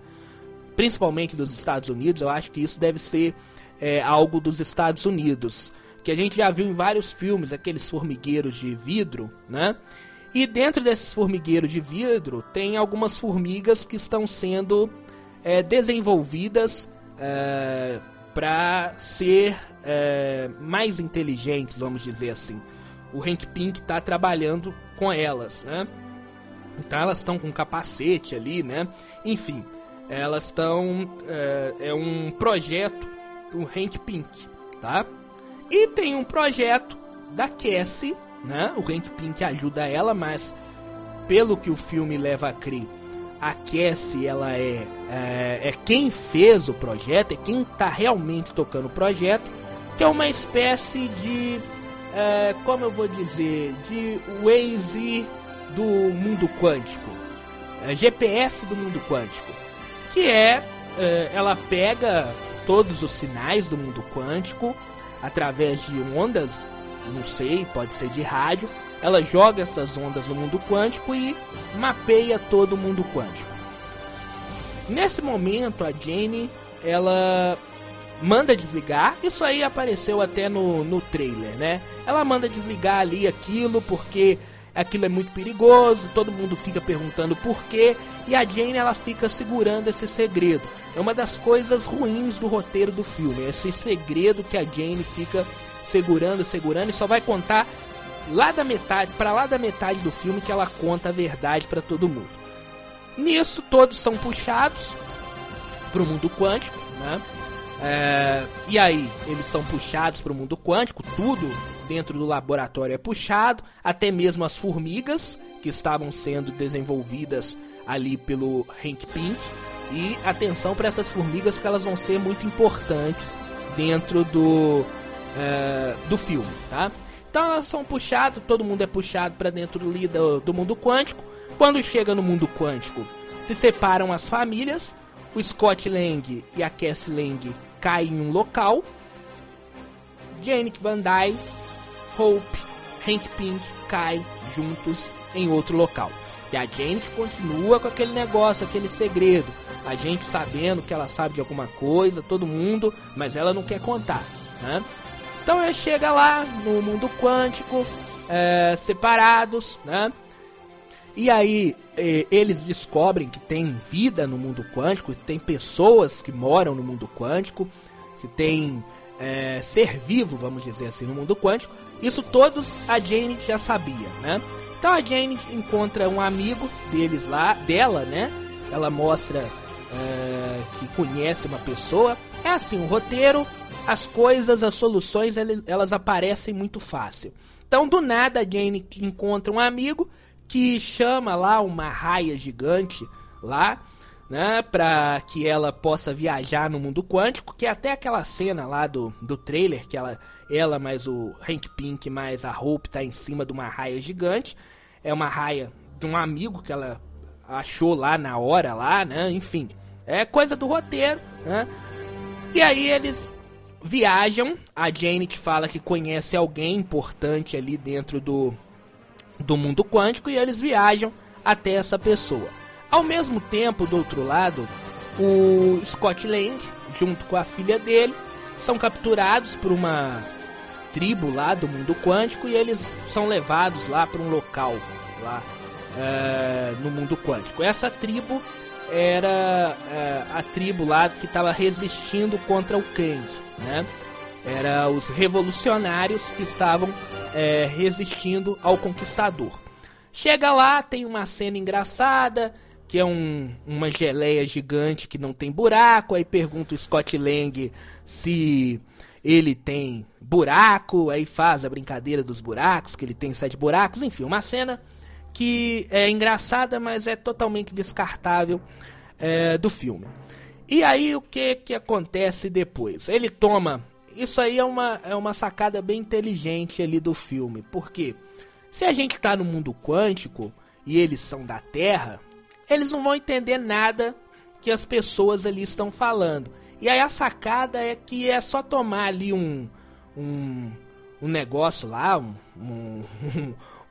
principalmente dos Estados Unidos. Eu acho que isso deve ser é, algo dos Estados Unidos, que a gente já viu em vários filmes, aqueles formigueiros de vidro, né? E dentro desses formigueiros de vidro tem algumas formigas que estão sendo é, desenvolvidas é, para ser é, mais inteligentes, vamos dizer assim. O Hank Pink está trabalhando com elas, né? Então elas estão com capacete ali, né? Enfim, elas estão é, é um projeto do Hank Pink, tá? E tem um projeto da Cassie, né? O Hank Pink ajuda ela, mas pelo que o filme leva a crer, a Cassie ela é, é, é quem fez o projeto, é quem tá realmente tocando o projeto, que é uma espécie de, é, como eu vou dizer, de Waze do mundo quântico, é, GPS do mundo quântico, que é, é, ela pega todos os sinais do mundo quântico através de ondas, não sei, pode ser de rádio, ela joga essas ondas no mundo quântico e mapeia todo o mundo quântico. Nesse momento, a Jane ela manda desligar. Isso aí apareceu até no, no trailer, né? Ela manda desligar ali aquilo porque aquilo é muito perigoso, todo mundo fica perguntando por quê, e a Jane ela fica segurando esse segredo. É uma das coisas ruins do roteiro do filme, esse segredo que a Jane fica segurando, segurando e só vai contar lá da metade, para lá da metade do filme que ela conta a verdade para todo mundo. Nisso todos são puxados para o mundo quântico, né? É, e aí eles são puxados para o mundo quântico, tudo dentro do laboratório é puxado, até mesmo as formigas que estavam sendo desenvolvidas ali pelo Hank Pink. E atenção para essas formigas que elas vão ser muito importantes dentro do, é, do filme, tá? Então elas são puxadas, todo mundo é puxado para dentro do, do mundo quântico. Quando chega no mundo quântico, se separam as famílias. O Scott Lang e a Cassie Lang caem em um local. Janet Van Dyne, Hope, Hank Pink caem juntos em outro local. E a gente continua com aquele negócio, aquele segredo. A gente sabendo que ela sabe de alguma coisa, todo mundo, mas ela não quer contar, né? Então ele chega lá no mundo quântico, é, separados, né? E aí é, eles descobrem que tem vida no mundo quântico, tem pessoas que moram no mundo quântico, que tem é, ser vivo, vamos dizer assim, no mundo quântico. Isso todos a Jane já sabia, né? Então a Jane encontra um amigo deles lá, dela, né? Ela mostra é, que conhece uma pessoa. É assim, o roteiro as coisas, as soluções, elas aparecem muito fácil. Então, do nada, a Jane encontra um amigo que chama lá uma raia gigante lá, né, para que ela possa viajar no mundo quântico, que é até aquela cena lá do, do trailer que ela, ela mais o Hank Pink mais a Hope tá em cima de uma raia gigante. É uma raia de um amigo que ela achou lá na hora lá, né? Enfim, é coisa do roteiro, né? E aí eles viajam. A Janet fala que conhece alguém importante ali dentro do, do mundo quântico e eles viajam até essa pessoa. Ao mesmo tempo, do outro lado, o Scott Lang, junto com a filha dele, são capturados por uma tribo lá do mundo quântico e eles são levados lá para um local lá é, no mundo quântico. Essa tribo era é, a tribo lá que estava resistindo contra o Kang, né? Era os revolucionários que estavam é, resistindo ao conquistador. Chega lá, tem uma cena engraçada, que é um, uma geleia gigante que não tem buraco. Aí pergunta o Scott Lang se ele tem buraco, aí faz a brincadeira dos buracos, que ele tem sete buracos, enfim, uma cena que é engraçada, mas é totalmente descartável é, do filme. E aí o que que acontece depois? Ele toma. Isso aí é uma, é uma sacada bem inteligente ali do filme. Porque se a gente está no mundo quântico e eles são da Terra, eles não vão entender nada que as pessoas ali estão falando. E aí a sacada é que é só tomar ali um, um, um negócio lá, um, um,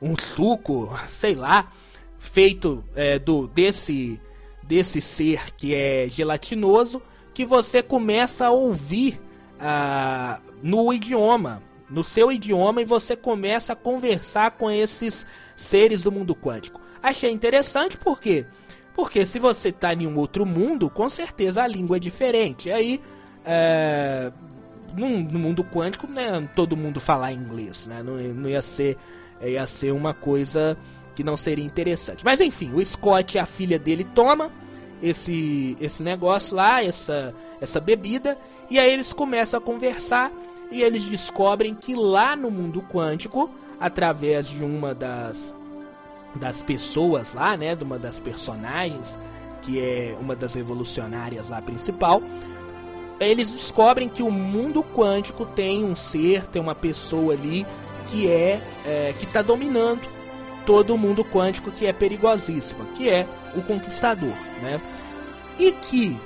(laughs) um suco, sei lá, feito é, do desse desse ser que é gelatinoso, que você começa a ouvir ah, no idioma, no seu idioma, e você começa a conversar com esses seres do mundo quântico. Achei interessante porque porque se você está em um outro mundo, com certeza a língua é diferente. Aí, é, no, no, mundo quântico, né, todo mundo falar inglês, né? Não, não ia ser ia ser uma coisa que não seria interessante. Mas enfim, o Scott e a filha dele toma esse esse negócio lá, essa essa bebida, e aí eles começam a conversar e eles descobrem que lá no mundo quântico, através de uma das das pessoas lá, né, de uma das personagens, que é uma das revolucionárias lá principal, eles descobrem que o mundo quântico tem um ser, tem uma pessoa ali que é, é que está dominando todo o mundo quântico, que é perigosíssima, que é o Conquistador, né? E que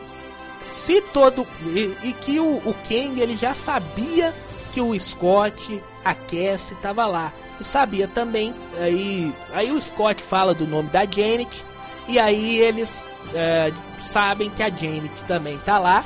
se todo e, e que o, o Kang ele já sabia que o Scott, a Cassie estava lá e sabia também. Aí aí o Scott fala do nome da Janet e aí eles é, sabem que a Janet também tá lá.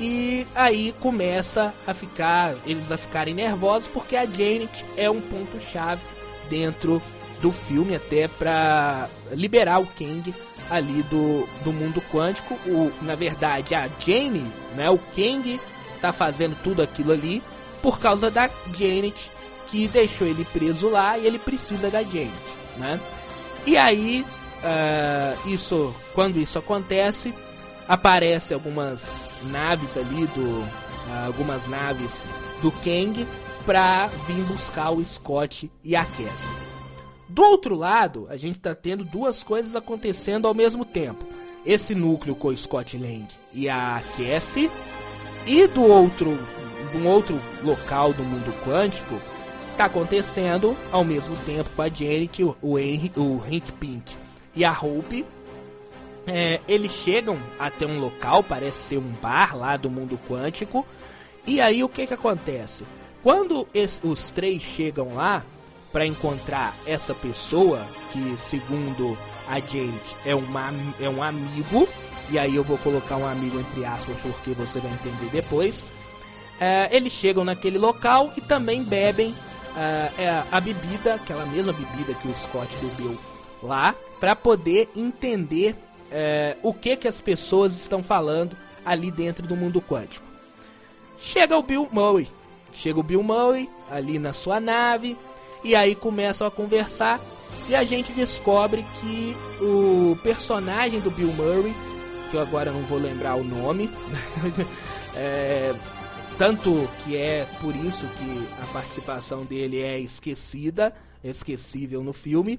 E aí começa a ficar eles a ficarem nervosos porque a Janet é um ponto chave dentro do filme até para liberar o Kang ali do, do mundo quântico. O, na verdade, a Jane, né, o Kang, tá fazendo tudo aquilo ali por causa da Janet, que deixou ele preso lá e ele precisa da Janet, né? E aí, uh, isso, quando isso acontece, aparece algumas naves ali do, uh, algumas naves do Kang para vir buscar o Scott e a Cassie. Do outro lado, a gente está tendo duas coisas acontecendo ao mesmo tempo. Esse núcleo com o Scott Lang e a Cassie, e do outro, um outro local do mundo quântico, está acontecendo ao mesmo tempo com a Janet, o, Henry, o Hank Pink e a Hope. É, eles chegam até um local, parece ser um bar lá do mundo quântico. E aí o que que acontece? Quando esse, os três chegam lá, para encontrar essa pessoa que, segundo a gente, é, uma, é um amigo. E aí eu vou colocar um amigo entre aspas porque você vai entender depois. É, eles chegam naquele local e também bebem é, a bebida, aquela mesma bebida que o Scott bebeu lá, para poder entender é, o que que as pessoas estão falando ali dentro do mundo quântico. Chega o Bill Murray, chega o Bill Murray ali na sua nave, e aí começam a conversar e a gente descobre que o personagem do Bill Murray, que eu agora não vou lembrar o nome, é, (laughs) tanto que é por isso que a participação dele é esquecida, esquecível no filme,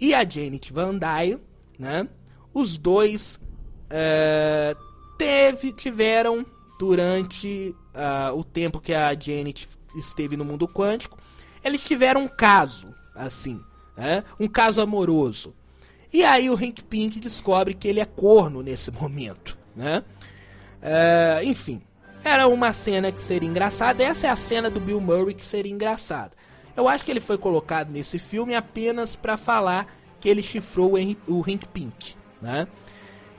e a Janet Van Dyne, né? Os dois é, teve, tiveram durante uh, o tempo que a Janet esteve no mundo quântico eles tiveram um caso, assim, né? um caso amoroso. E aí o Hank Pink descobre que ele é corno nesse momento, né? É, enfim, era uma cena que seria engraçada. Essa é a cena do Bill Murray que seria engraçada. Eu acho que ele foi colocado nesse filme apenas para falar que ele chifrou o, Henry, o Hank Pink, né?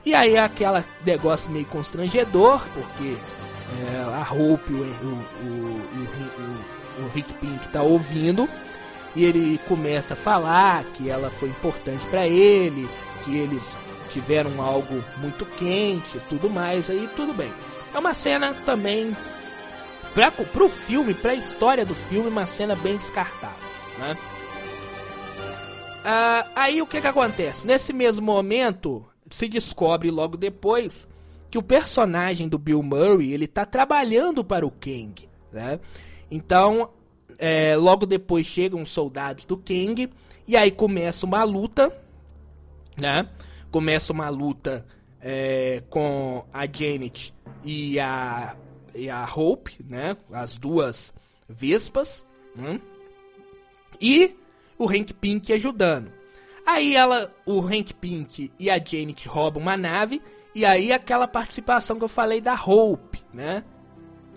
E aí aquela negócio meio constrangedor, porque é, a Hope, o, o, o, o Rick Pink tá ouvindo e ele começa a falar que ela foi importante para ele, que eles tiveram algo muito quente, tudo mais, aí tudo bem. É uma cena também para pro filme, para a história do filme, uma cena bem descartável, né? Ah, aí o que que acontece? Nesse mesmo momento, se descobre logo depois que o personagem do Bill Murray ele tá trabalhando para o Kang, né? Então, é, logo depois chegam os soldados do Kang e aí começa uma luta, né? Começa uma luta é, com a Janet e a, e a Hope, né? As duas Vespas, né? E o Hank Pink ajudando. Aí ela, o Hank Pink e a Janet roubam uma nave e aí aquela participação que eu falei da Hope, né?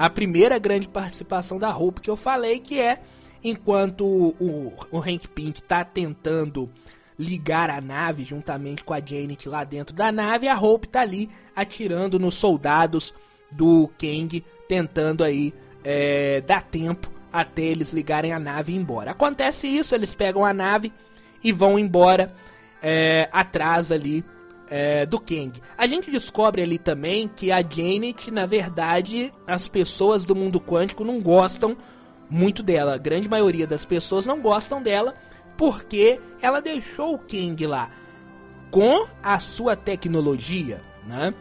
a primeira grande participação da Hope que eu falei, que é enquanto o, o Hank Pink está tentando ligar a nave juntamente com a Janet lá dentro da nave, a Hope tá ali atirando nos soldados do Kang, tentando aí é, dar tempo até eles ligarem a nave e ir embora. Acontece isso, eles pegam a nave e vão embora é, atrás ali é, do Kang. A gente descobre ali também que a Janet, na verdade, as pessoas do mundo quântico não gostam muito dela. A grande maioria das pessoas não gostam dela porque ela deixou o Kang lá com a sua tecnologia, né?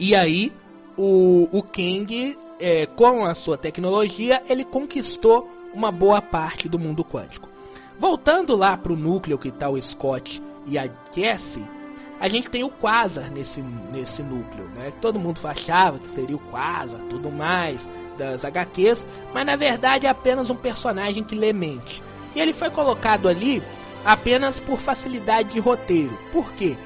E aí o, o Kang, é, com a sua tecnologia, ele conquistou uma boa parte do mundo quântico. Voltando lá para o núcleo que está o Scott e a Cassie, a gente tem o Quasar nesse, nesse núcleo, né? Todo mundo achava que seria o Quasar, tudo mais, das HQs, mas na verdade é apenas um personagem que lê mente. E ele foi colocado ali apenas por facilidade de roteiro. Por quê?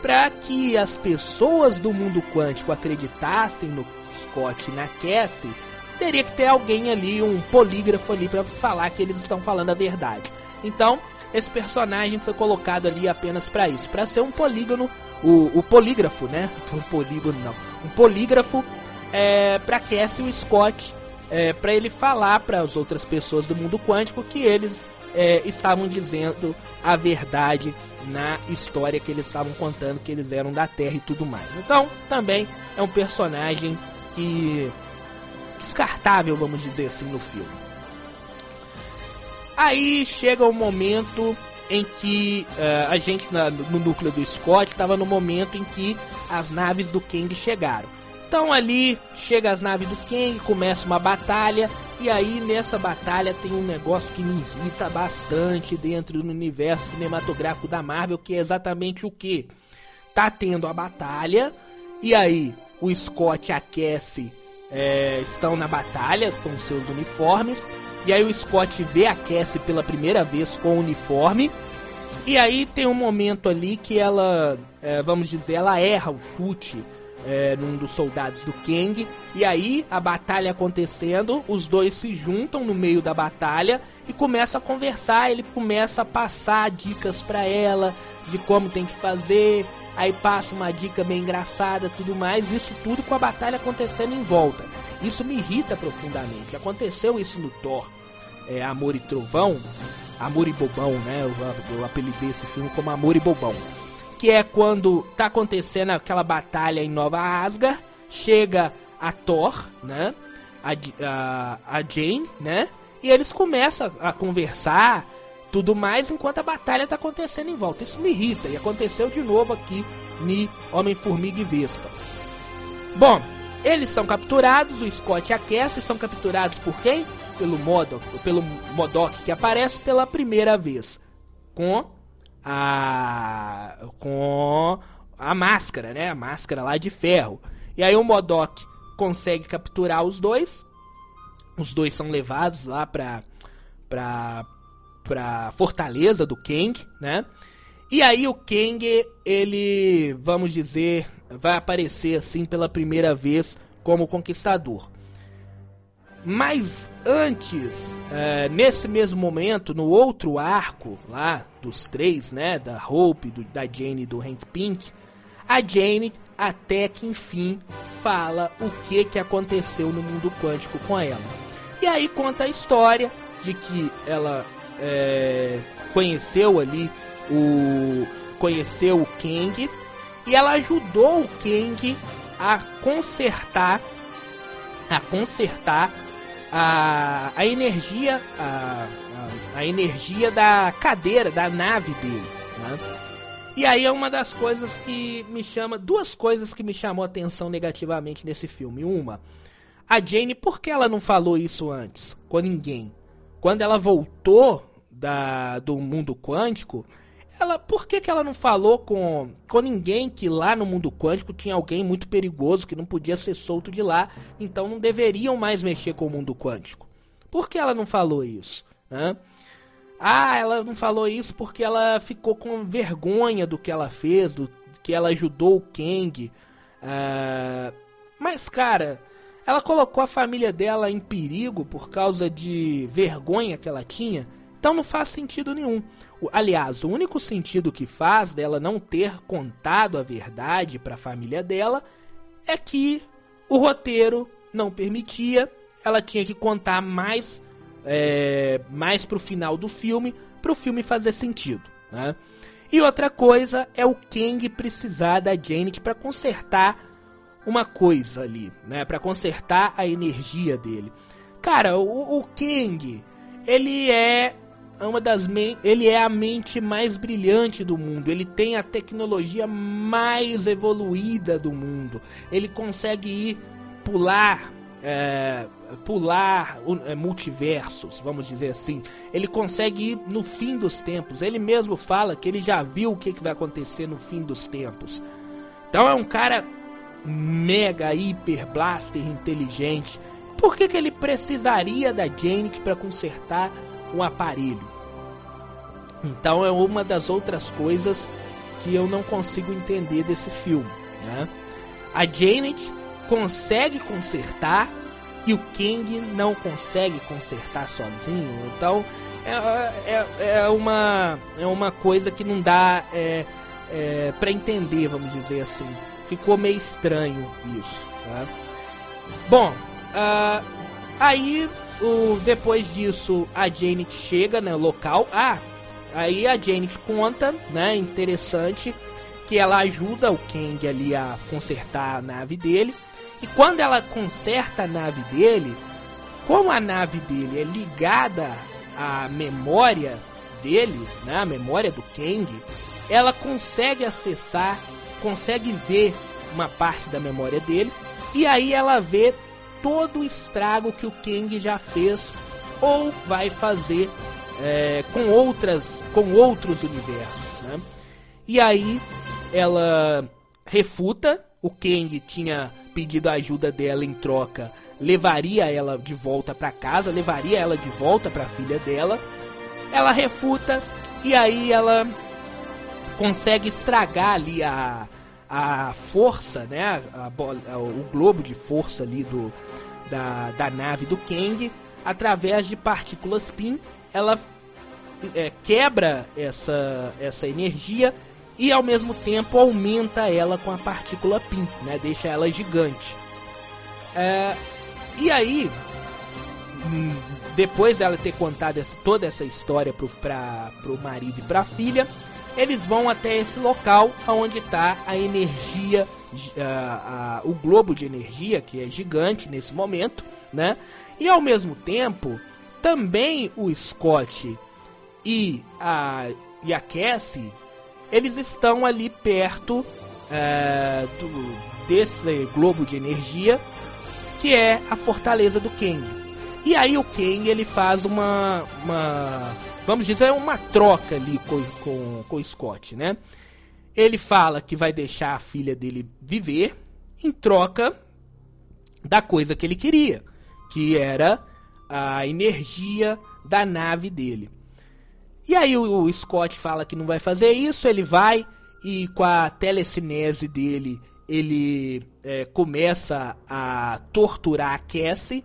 Para que as pessoas do mundo quântico acreditassem no Scott e na Cassie, teria que ter alguém ali, um polígrafo ali para falar que eles estão falando a verdade. Então, esse personagem foi colocado ali apenas para isso, para ser um polígono, o, o polígrafo, né? (laughs) Um polígono não, um polígrafo é, para Cassie e o Scott, é, para ele falar para as outras pessoas do mundo quântico que eles é, estavam dizendo a verdade na história que eles estavam contando, que eles eram da Terra e tudo mais. Então, também é um personagem que descartável, vamos dizer assim, no filme. Aí chega o momento em que uh, a gente na, no núcleo do Scott estava no momento em que as naves do Kang chegaram. Então ali chega as naves do Kang, começa uma batalha e aí nessa batalha tem um negócio que me irrita bastante dentro do universo cinematográfico da Marvel, que é exatamente o que? Tá tendo a batalha e aí o Scott aquece é, estão na batalha com seus uniformes. E aí o Scott vê a Cassie pela primeira vez com o uniforme. E aí tem um momento ali que ela, é, vamos dizer, ela erra o chute é, num dos soldados do Kang. E aí, a batalha acontecendo, os dois se juntam no meio da batalha e começam a conversar. Ele começa a passar dicas para ela de como tem que fazer. Aí passa uma dica bem engraçada, tudo mais. Isso tudo com a batalha acontecendo em volta. Isso me irrita profundamente. Aconteceu isso no Thor, é, Amor e Trovão, Amor e Bobão, né? Eu, eu apelidei esse filme como Amor e Bobão que é quando tá acontecendo aquela batalha em Nova Asgard, chega a Thor, né? A, a, a Jane, né? E eles começam a conversar, tudo mais, enquanto a batalha tá acontecendo em volta. Isso me irrita, e aconteceu de novo aqui em Homem-Formiga e Vespa. Bom, eles são capturados, o Scott e a Cassie são capturados por quem? Pelo Modok, pelo Modok, que aparece pela primeira vez. Com a com a máscara, né? A máscara lá de ferro. E aí o Modok consegue capturar os dois. Os dois são levados lá pra, pra, pra fortaleza do Kang, né? E aí o Kang, ele, vamos dizer, vai aparecer assim pela primeira vez como conquistador. Mas antes, é, nesse mesmo momento, no outro arco lá dos três, né, da Hope, do, da Jane e do Hank Pink, a Jane até que enfim fala o que que aconteceu no mundo quântico com ela. E aí conta a história de que ela é, conheceu ali o conheceu o Kang e ela ajudou o Kang a consertar a consertar a, a energia a, a, a, energia da cadeira da nave dele né? e aí é uma das coisas que me chama duas coisas que me chamou a atenção negativamente nesse filme uma a Jane por que ela não falou isso antes com ninguém quando ela voltou da do mundo quântico ela, por que, que ela não falou com, com ninguém que lá no mundo quântico tinha alguém muito perigoso que não podia ser solto de lá, então não deveriam mais mexer com o mundo quântico? Por que ela não falou isso? Hã? Ah, ela não falou isso porque ela ficou com vergonha do que ela fez, do que ela ajudou o Kang. Ah, mas, cara, ela colocou a família dela em perigo por causa de vergonha que ela tinha. Então não faz sentido nenhum. Aliás, o único sentido que faz dela não ter contado a verdade para a família dela é que o roteiro não permitia, ela tinha que contar mais é, mais pro final do filme, para o filme fazer sentido, né? E outra coisa é o Kang precisar da Janet para consertar uma coisa ali, né? Para consertar a energia dele. Cara, o, o Kang, ele é é uma das ele é a mente mais brilhante do mundo. Ele tem a tecnologia mais evoluída do mundo. Ele consegue ir pular é, pular é, multiversos, vamos dizer assim. Ele consegue ir no fim dos tempos. Ele mesmo fala que ele já viu o que, que vai acontecer no fim dos tempos. Então é um cara mega, hiper, blaster inteligente. Por que, que ele precisaria da Janet para consertar um aparelho? Então é uma das outras coisas que eu não consigo entender desse filme. Né? A Janet consegue consertar e o King não consegue consertar sozinho. Então é, é, é uma, é uma coisa que não dá é, é, para entender, vamos dizer assim. Ficou meio estranho isso. Tá? Bom, uh, aí o, depois disso a Janet chega no local. Ah, aí a Janet conta, né? Interessante que ela ajuda o Kang ali a consertar a nave dele. E quando ela conserta a nave dele, como a nave dele é ligada à memória dele, né, a memória do Kang, ela consegue acessar, consegue ver uma parte da memória dele e aí ela vê todo o estrago que o Kang já fez ou vai fazer é, com outras, com outros universos, né? E aí ela refuta o Kang tinha pedido a ajuda dela em troca, levaria ela de volta para casa, levaria ela de volta para a filha dela. Ela refuta e aí ela consegue estragar ali a, a força, né, a, a, o globo de força ali do, da, da nave do Kang através de partículas PIN. Ela é, quebra essa, essa energia e ao mesmo tempo aumenta ela com a partícula PIN, né? Deixa ela gigante. É, e aí, depois dela ter contado essa, toda essa história pro, pra, pro marido e pra filha, eles vão até esse local onde está a energia, o globo de energia, que é gigante nesse momento, né? E ao mesmo tempo, também o Scott e a, e a Cassie eles estão ali perto é, do, desse globo de energia que é a fortaleza do Kang. E aí o Kang ele faz uma, uma vamos dizer uma troca ali com, com, com o Scott, né? Ele fala que vai deixar a filha dele viver em troca da coisa que ele queria, que era a energia da nave dele. E aí o, Scott fala que não vai fazer isso, ele vai e com a telecinese dele ele é, começa a torturar a Cassie.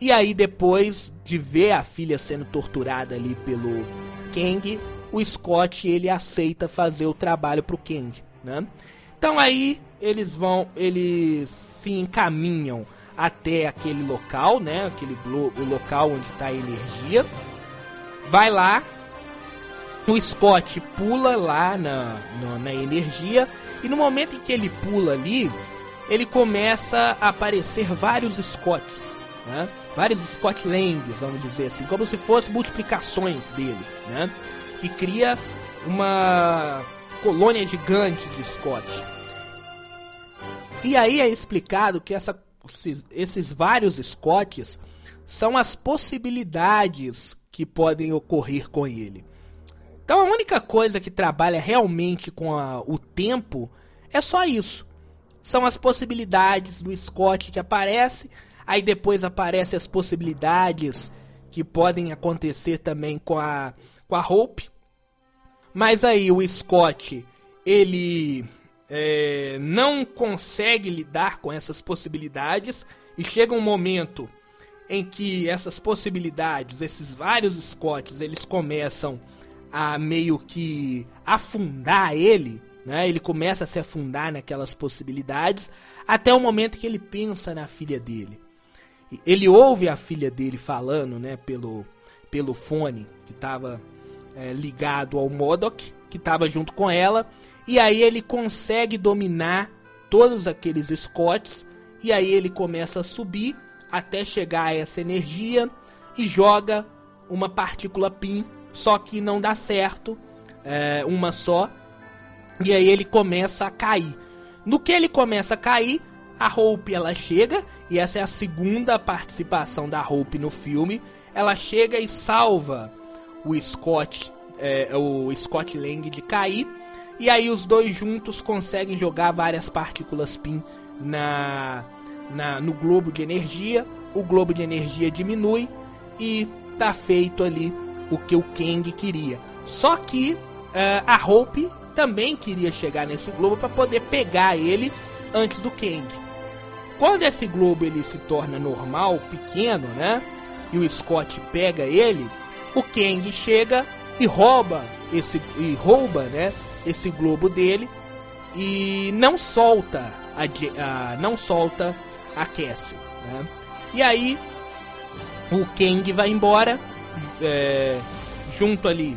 E aí depois de ver a filha sendo torturada ali pelo Kang, o Scott ele aceita fazer o trabalho pro Kang, né? Então aí eles vão, eles se encaminham até aquele local, né? Aquele o local onde está a energia. Vai lá, o Scott pula lá na, na, na, energia e no momento em que ele pula ali, ele começa a aparecer vários Scotts, né? vários Scotlands, vamos dizer assim, como se fossem multiplicações dele, né? que cria uma colônia gigante de Scott. E aí é explicado que essa, esses vários Scotts são as possibilidades que podem ocorrer com ele. Então a única coisa que trabalha realmente com a, o tempo é só isso. São as possibilidades do Scott que aparece, aí depois aparecem as possibilidades que podem acontecer também com a com a Hope. Mas aí o Scott ele é, não consegue lidar com essas possibilidades e chega um momento em que essas possibilidades, esses vários Scotts, eles começam a meio que afundar ele, né? Ele começa a se afundar naquelas possibilidades até o momento que ele pensa na filha dele. Ele ouve a filha dele falando, né, pelo pelo fone que estava é, ligado ao Modok, que estava junto com ela, e aí ele consegue dominar todos aqueles Scots, e aí ele começa a subir até chegar a essa energia e joga uma partícula PIN só que não dá certo, é, uma só, e aí ele começa a cair. No que ele começa a cair, A Hope ela chega e essa é a segunda participação da Hope no filme. Ela chega e salva o Scott, é, o Scott Lang de cair. E aí os dois juntos conseguem jogar várias partículas PIN na, na no globo de energia. O globo de energia diminui e tá feito ali o que o Kang queria. Só que uh, a Hope também queria chegar nesse globo para poder pegar ele antes do Kang. Quando esse globo ele se torna normal, pequeno, né? E o Scott pega ele, o Kang chega e rouba esse e rouba, né, esse globo dele e não solta a, a não solta a Cassie, né? E aí o Kang vai embora é, junto ali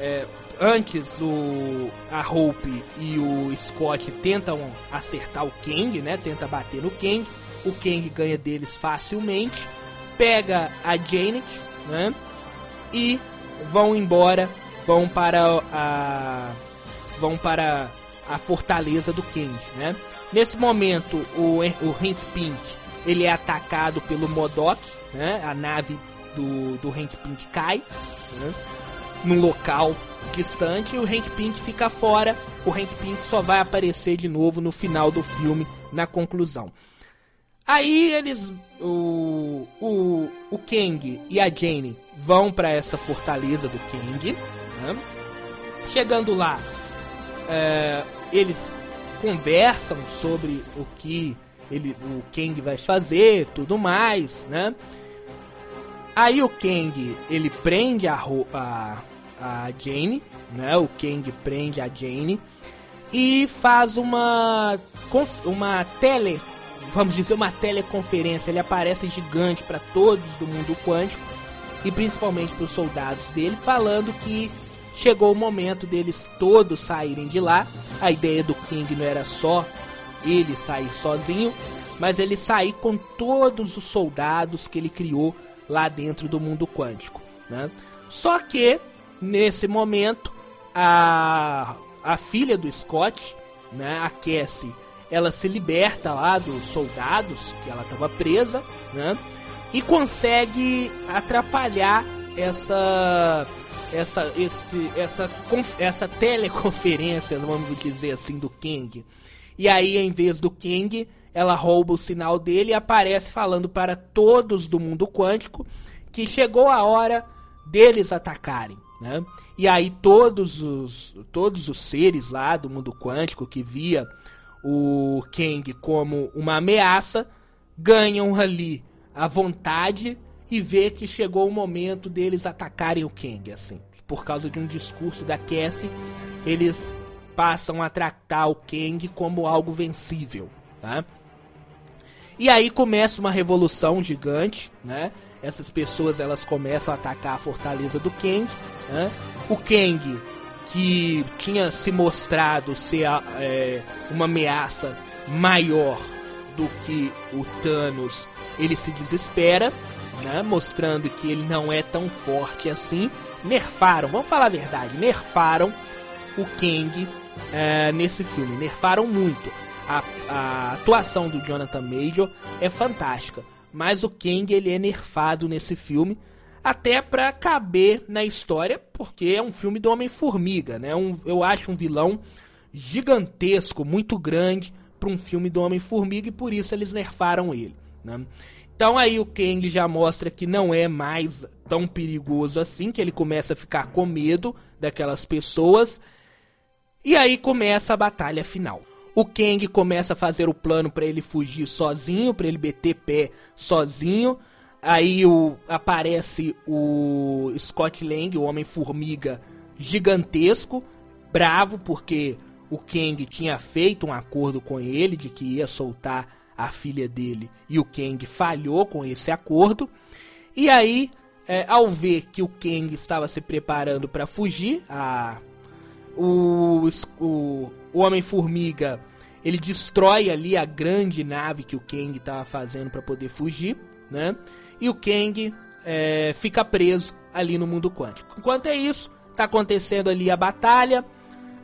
é, antes o a Hope e o Scott tentam acertar o Kang, né? Tenta bater no Kang. O Kang ganha deles facilmente. Pega a Janet, né? E vão embora, vão para a vão para a fortaleza do Kang, né? Nesse momento o o Hank Pink ele é atacado pelo Modok, né? A nave do do Hank Pink cai, né? num local distante e o Hank Pink fica fora. O Hank Pink só vai aparecer de novo no final do filme, na conclusão. Aí eles. O, o, o Kang e a Jane vão para essa fortaleza do Kang. Né? Chegando lá, é, eles conversam sobre o que ele, o Kang vai fazer, tudo mais, né? Aí o Kang ele prende a, a, a Jane, né? O Kang prende a Jane e faz uma uma tele, vamos dizer uma teleconferência. Ele aparece gigante para todos do mundo quântico e principalmente para os soldados dele, falando que chegou o momento deles todos saírem de lá. A ideia do King não era só ele sair sozinho, mas ele sair com todos os soldados que ele criou lá dentro do mundo quântico. Né? Só que Nesse momento, a, a filha do Scott, né, a Cassie, ela se liberta lá dos soldados que ela estava presa, né? E consegue atrapalhar essa essa esse essa essa teleconferência, (laughs) vamos dizer assim, do King. E aí, em vez do King, ela rouba o sinal dele e aparece falando para todos do mundo quântico que chegou a hora deles atacarem. Né? E aí todos os, todos os seres lá do mundo quântico que via o Kang como uma ameaça ganham ali a vontade e vê que chegou o momento deles atacarem o Kang, assim. Por causa de um discurso da Cassie, eles passam a tratar o Kang como algo vencível, tá? E aí começa uma revolução gigante, né? essas pessoas elas começam a atacar a fortaleza do Kang. Né? O Kang, que tinha se mostrado ser é, uma ameaça maior do que o Thanos, ele se desespera, né? mostrando que ele não é tão forte assim. Nerfaram, vamos falar a verdade, nerfaram o Kang é, nesse filme, nerfaram muito. A, a atuação do Jonathan Major é fantástica mas o Kang ele é nerfado nesse filme até para caber na história, porque é um filme do Homem-Formiga, né? Um, eu acho um vilão gigantesco, muito grande para um filme do Homem-Formiga e por isso eles nerfaram ele, né? Então aí o Kang já mostra que não é mais tão perigoso assim, que ele começa a ficar com medo daquelas pessoas. E aí começa a batalha final. O Kang começa a fazer o plano para ele fugir sozinho, para ele meter pé sozinho. Aí o, aparece o Scott Lang, o Homem-Formiga gigantesco, bravo porque o Kang tinha feito um acordo com ele de que ia soltar a filha dele e o Kang falhou com esse acordo. E aí, é, ao ver que o Kang estava se preparando para fugir, a, o, o, o Homem-Formiga ele destrói ali a grande nave que o Kang estava fazendo para poder fugir, né? E o Kang é, fica preso ali no mundo quântico. Enquanto é isso, tá acontecendo ali a batalha.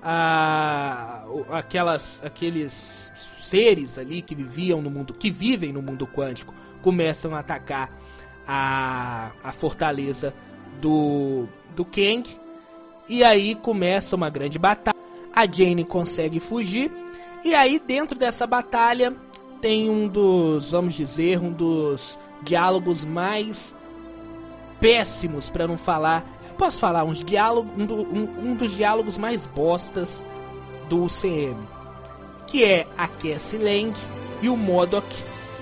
a, aquelas, aqueles seres ali que viviam no mundo, que vivem no mundo quântico, começam a atacar a, a fortaleza do, do Kang. E aí começa uma grande batalha. A Jane consegue fugir. E aí, dentro dessa batalha, tem um dos, vamos dizer, um dos diálogos mais péssimos, para não falar. Eu posso falar, uns diálogo, um, do, um, um dos diálogos mais bostas do CM. Que é a Cassie Lang e o Modok.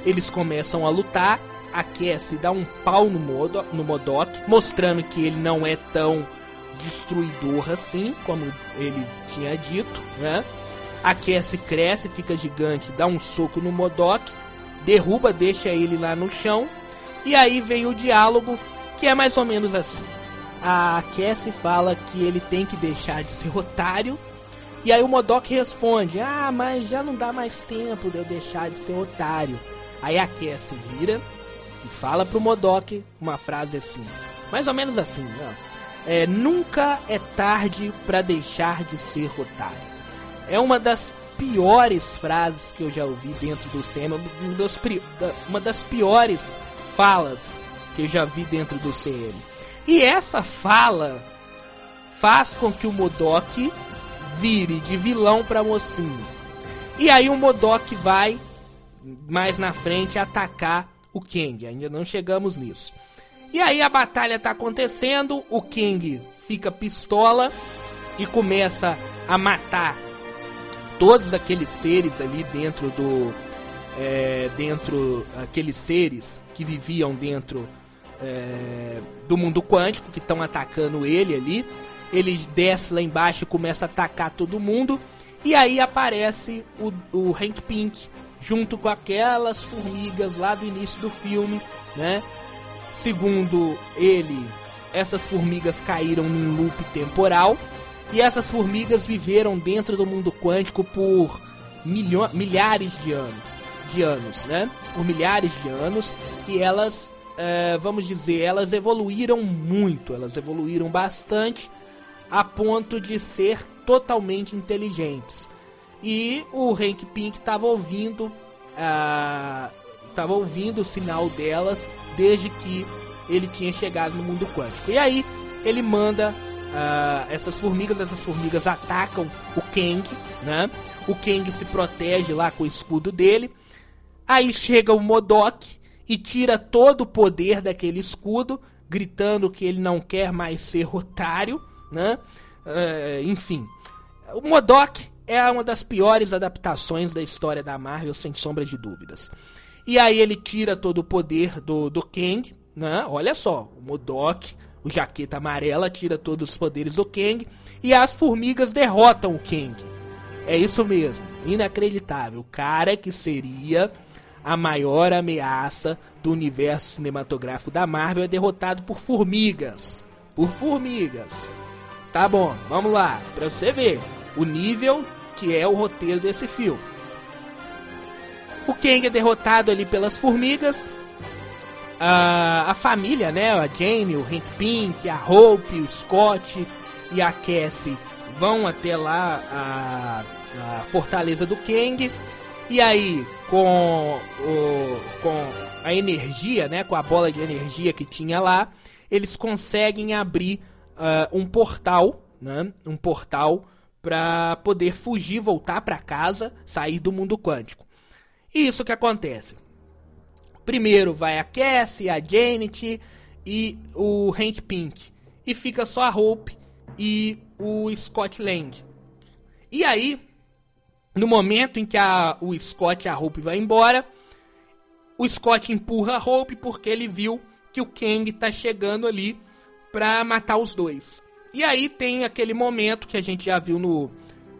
Eles começam a lutar. A Cassie dá um pau no, Modo, no Modok, mostrando que ele não é tão destruidor assim, como ele tinha dito, né? A Cassie cresce, fica gigante, dá um soco no Modok, derruba, deixa ele lá no chão. E aí vem o diálogo, que é mais ou menos assim. A Cassie fala que ele tem que deixar de ser otário. E aí o Modok responde: Ah, mas já não dá mais tempo de eu deixar de ser otário. Aí a Cassie vira e fala pro Modok uma frase assim, mais ou menos assim, né? É, nunca é tarde para deixar de ser otário. É uma das piores frases que eu já ouvi dentro do CM, uma das piores falas que eu já vi dentro do CM. E essa fala faz com que o Modok vire de vilão para mocinho. E aí o Modok vai mais na frente atacar o Kang. Ainda não chegamos nisso. E aí a batalha tá acontecendo, o King fica pistola e começa a matar todos aqueles seres ali dentro do é, dentro aqueles seres que viviam dentro é, do mundo quântico que estão atacando ele ali. Ele desce lá embaixo e começa a atacar todo mundo. E aí aparece o, o Hank Pink junto com aquelas formigas lá do início do filme, né? Segundo ele, essas formigas caíram num loop temporal e essas formigas viveram dentro do mundo quântico por milhares de anos, de anos, né? Por milhares de anos e elas, é, vamos dizer, elas evoluíram muito, elas evoluíram bastante a ponto de ser totalmente inteligentes. E o Hank Pink estava ouvindo, estava uh, ouvindo o sinal delas desde que ele tinha chegado no mundo quântico. E aí ele manda uh, essas formigas, essas formigas atacam o Kang, né? O Kang se protege lá com o escudo dele. Aí chega o Modok e tira todo o poder daquele escudo, gritando que ele não quer mais ser otário, né? Uh, enfim, o Modok é uma das piores adaptações da história da Marvel, sem sombra de dúvidas. E aí ele tira todo o poder do, do Kang, né? Olha só, o Modok, o Jaqueta Amarela tira todos os poderes do Kang e as formigas derrotam o Kang. É isso mesmo, inacreditável. O cara que seria a maior ameaça do universo cinematográfico da Marvel é derrotado por formigas. Por formigas. Tá bom, vamos lá, pra você ver o nível que é o roteiro desse filme. O Kang é derrotado ali pelas formigas. A, a família, né? A Jane, o Hank Pink, a Hope, o Scott e a Cassie vão até lá a, a fortaleza do Kang. E aí, com, o, com a energia, né? Com a bola de energia que tinha lá, eles conseguem abrir uh, um portal, né? Um portal para poder fugir, voltar para casa, sair do mundo quântico. E isso que acontece. Primeiro vai a Cassie, a Janet e o Hank Pink. E fica só a Hope e o Scott Lang. E aí, no momento em que a, o Scott e a Hope vai embora, o Scott empurra a Hope porque ele viu que o Kang tá chegando ali pra matar os dois. E aí tem aquele momento que a gente já viu no,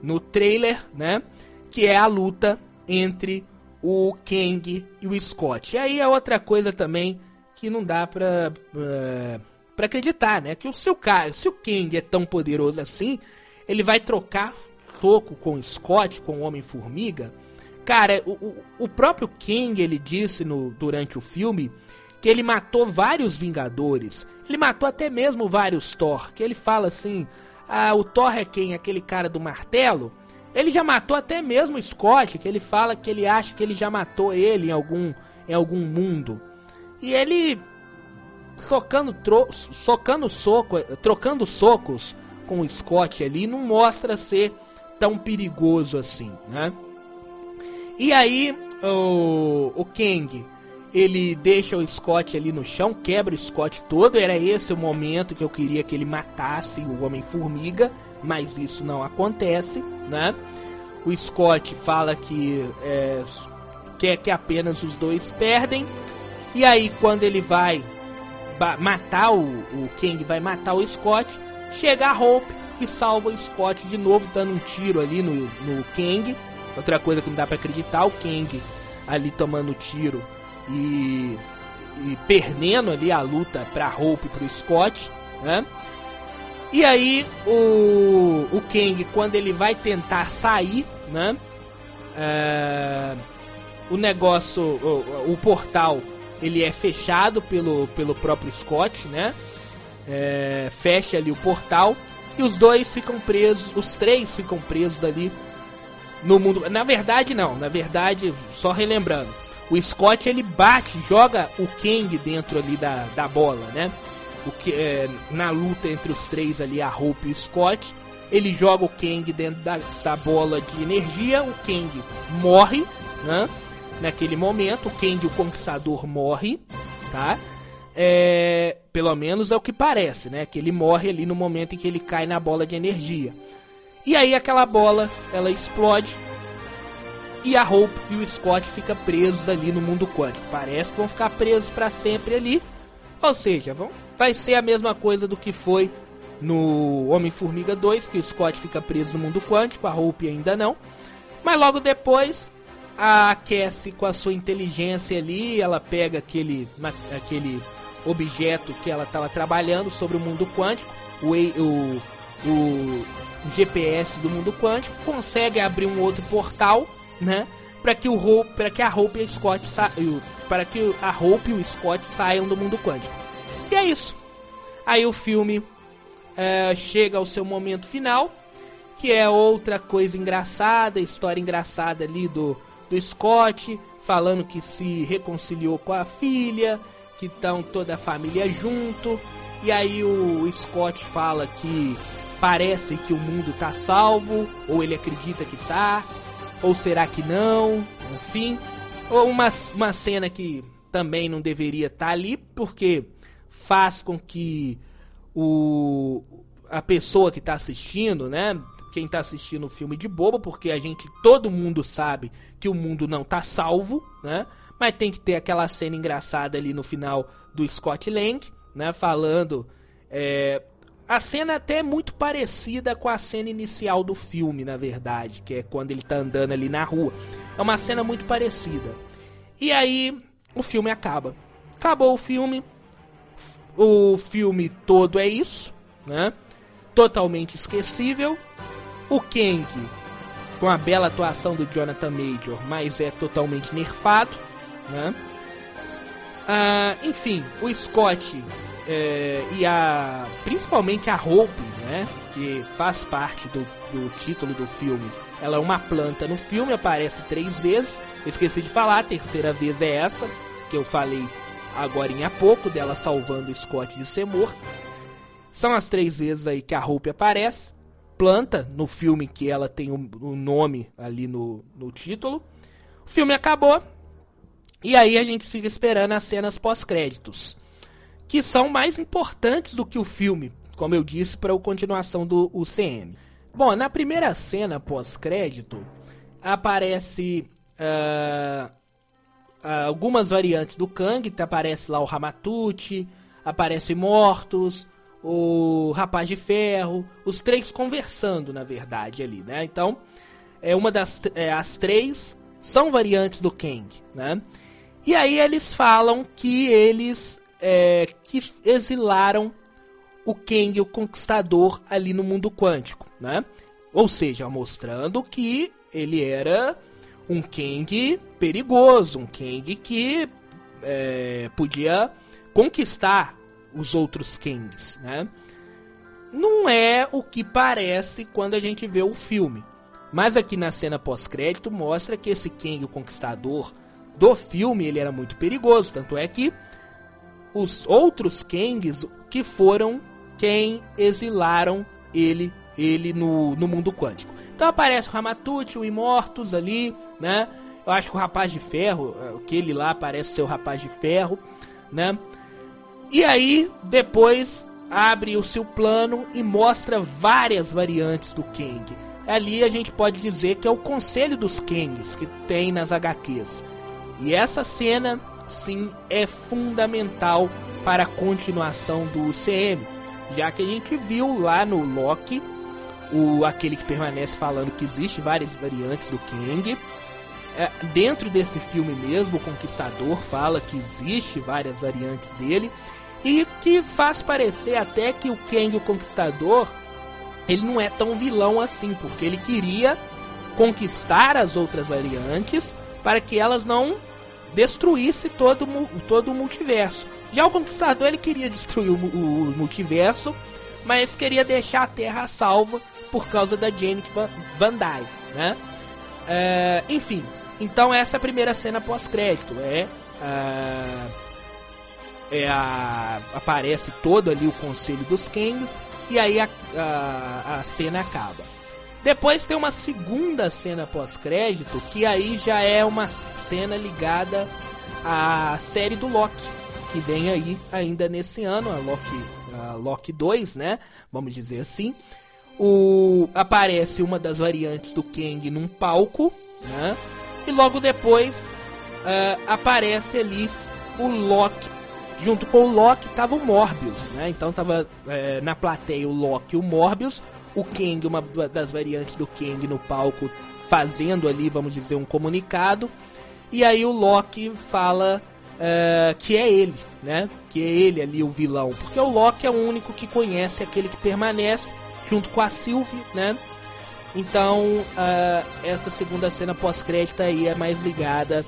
no trailer, né? Que é a luta entre o Kang e o Scott. E aí é outra coisa também que não dá pra, uh, pra acreditar, né? Que o seu cara, se o Kang é tão poderoso assim, ele vai trocar soco com o Scott, com o Homem-Formiga. Cara, o, o, o, próprio Kang, ele disse no, durante o filme que ele matou vários Vingadores. Ele matou até mesmo vários Thor. Que ele fala assim: ah, o Thor é quem? Aquele cara do martelo? Ele já matou até mesmo o Scott, que ele fala que ele acha que ele já matou ele em algum, em algum mundo. E ele socando, tro, socando soco, trocando socos com o Scott ali, não mostra ser tão perigoso assim, né? E aí o, o Kang ele deixa o Scott ali no chão, quebra o Scott todo. Era esse o momento que eu queria que ele matasse o Homem-Formiga, mas isso não acontece, né? O Scott fala que é, quer que apenas os dois perdem. E aí, quando ele vai matar o, o Kang, vai matar o Scott, chega a Hope e salva o Scott de novo, dando um tiro ali no, no Kang. Outra coisa que não dá para acreditar, o Kang ali tomando tiro e, e perdendo ali a luta pra Hope e pro Scott, né? E aí o, o Kang, quando ele vai tentar sair, né? É, o negócio, o, o, portal, ele é fechado pelo, pelo próprio Scott, né? É, fecha ali o portal e os dois ficam presos, os três ficam presos ali no mundo. Na verdade, não. Na verdade, só relembrando, o Scott ele bate, joga o Kang dentro ali da, da bola, né? O que é, na luta entre os três ali, a Hope e o Scott, ele joga o Kang dentro da, da bola de energia, o Kang morre, né? Naquele momento, o Kang, o Conquistador, morre, tá? É, pelo menos é o que parece, né? Que ele morre ali no momento em que ele cai na bola de energia. E aí aquela bola, ela explode, e a Hope e o Scott ficam presos ali no mundo quântico. Parece que vão ficar presos para sempre ali. Ou seja, vão, vai ser a mesma coisa do que foi no Homem-Formiga 2, que o Scott fica preso no mundo quântico, a Hope ainda não. Mas logo depois, a Cassie com a sua inteligência ali, ela pega aquele, aquele objeto que ela estava trabalhando sobre o mundo quântico, o, o, o GPS do mundo quântico, consegue abrir um outro portal né? Para que o para que a Hope e a Scott para que a Hope e o Scott saiam do mundo quântico. E é isso. Aí o filme é, chega ao seu momento final, que é outra coisa engraçada, história engraçada ali do, do Scott, falando que se reconciliou com a filha, que estão toda a família junto. E aí o Scott fala que parece que o mundo tá salvo, ou ele acredita que tá, ou será que não? Enfim, ou uma, uma cena que também não deveria estar tá ali, porque faz com que o, a pessoa que está assistindo, né? Quem está assistindo o filme de bobo, porque a gente, todo mundo sabe que o mundo não está salvo, né? Mas tem que ter aquela cena engraçada ali no final do Scott Lang, né? Falando é, a cena até é muito parecida com a cena inicial do filme, na verdade, que é quando ele tá andando ali na rua. É uma cena muito parecida. E aí o filme acaba. Acabou o filme. O filme todo é isso, né? Totalmente esquecível. O Kang com a bela atuação do Jonathan Major, mas é totalmente nerfado, né? Ah, enfim, o Scott é, e a principalmente a Hope, né, que faz parte do, do título do filme. Ela é uma planta no filme, aparece três vezes. esqueci de falar, a terceira vez é essa que eu falei agora há pouco dela salvando o Scott de ser morto. São as três vezes aí que a Hope aparece. Planta no filme que ela tem o, o nome ali no, no título. O filme acabou. E aí a gente fica esperando as cenas pós-créditos que são mais importantes do que o filme, como eu disse, para a continuação do UCM. Bom, na primeira cena pós-crédito aparece uh, algumas variantes do Kang, tá, aparece lá o Ramatuchi, aparece Mortos, o Rapaz de Ferro, os três conversando, na verdade, ali, né? Então, é uma das é, as três são variantes do Kang, né? E aí eles falam que eles é, que exilaram o Kang, o Conquistador, ali no mundo quântico, né? Ou seja, mostrando que ele era um Kang perigoso, um Kang que é, podia conquistar os outros Kangs, né? não é o que parece quando a gente vê o filme. Mas aqui na cena pós-crédito mostra que esse Kang, o Conquistador do filme, ele era muito perigoso. Tanto é que os outros Kangs que foram quem exilaram ele ele no, no mundo quântico. Então aparece o Ramatut, o Imortus ali, né? Eu acho que o Rapaz de Ferro, aquele lá parece ser o Rapaz de Ferro, né? E aí, depois abre o seu plano e mostra várias variantes do Kang. Ali a gente pode dizer que é o conselho dos Kangs que tem nas HQs. E essa cena, sim, é fundamental para a continuação do UCM, já que a gente viu lá no Loki o aquele que permanece falando que existe várias variantes do Kang. É, dentro desse filme mesmo, o Conquistador fala que existe várias variantes dele e que faz parecer até que o Kang o Conquistador ele não é tão vilão assim, porque ele queria conquistar as outras variantes para que elas não destruísse todo, todo o multiverso. Já o Conquistador ele queria destruir o, o multiverso, mas queria deixar a Terra salva por causa da Jane Van Dyne, né? É, enfim, então essa é a primeira cena pós-crédito. É, é, é a, aparece todo ali o conselho dos Kangs e aí a, a, a cena acaba. Depois tem uma segunda cena pós-crédito que aí já é uma cena ligada à série do Loki, que vem aí ainda nesse ano, a Loki, a Loki 2, né? Vamos dizer assim. O, aparece uma das variantes do Kang num palco, né? E logo depois uh, aparece ali o Loki. Junto com o Loki tava o Morbius, né? Então tava é, na plateia o Loki e o Morbius. O Kang, uma das variantes do Kang no palco, fazendo ali, vamos dizer, um comunicado. E aí o Loki fala uh, que é ele, né? Que é ele ali o vilão. Porque o Loki é o único que conhece aquele que permanece junto com a Sylvie, né? Então, uh, essa segunda cena pós-crédito aí é mais ligada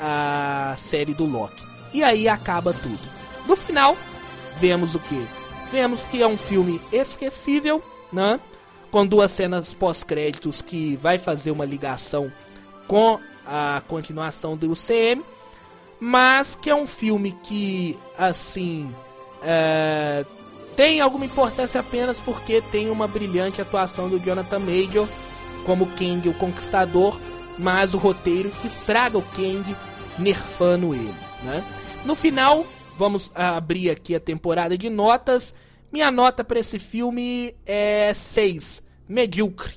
à série do Loki. E aí acaba tudo. No final, vemos o que? Vemos que é um filme esquecível, né? Com duas cenas pós-créditos que vai fazer uma ligação com a continuação do UCM, mas que é um filme que, assim, é, tem alguma importância apenas porque tem uma brilhante atuação do Jonathan Major como Kang o Conquistador, mas o roteiro estraga o Kang nerfando ele, né? No final, vamos abrir aqui a temporada de notas. Minha nota para esse filme é 6, medíocre.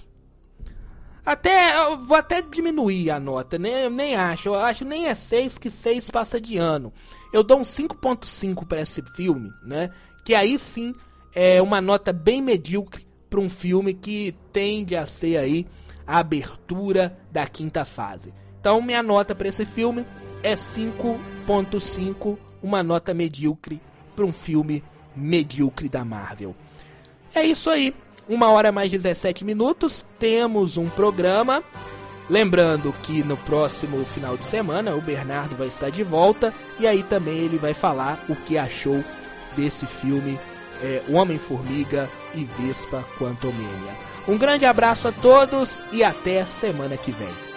Até vou até diminuir a nota, né? Eu nem acho, eu acho nem é 6 que 6 passa de ano. Eu dou um 5.5 para esse filme, né? que aí sim é uma nota bem medíocre para um filme que tende a ser aí a abertura da quinta fase. Então minha nota para esse filme é 5.5, uma nota medíocre para um filme medíocre da Marvel. É isso aí. Uma hora mais 17 minutos, temos um programa. Lembrando que no próximo final de semana o Bernardo vai estar de volta e aí também ele vai falar o que achou desse filme é, Homem-Formiga e Vespa Quantumania. Um grande abraço a todos e até semana que vem.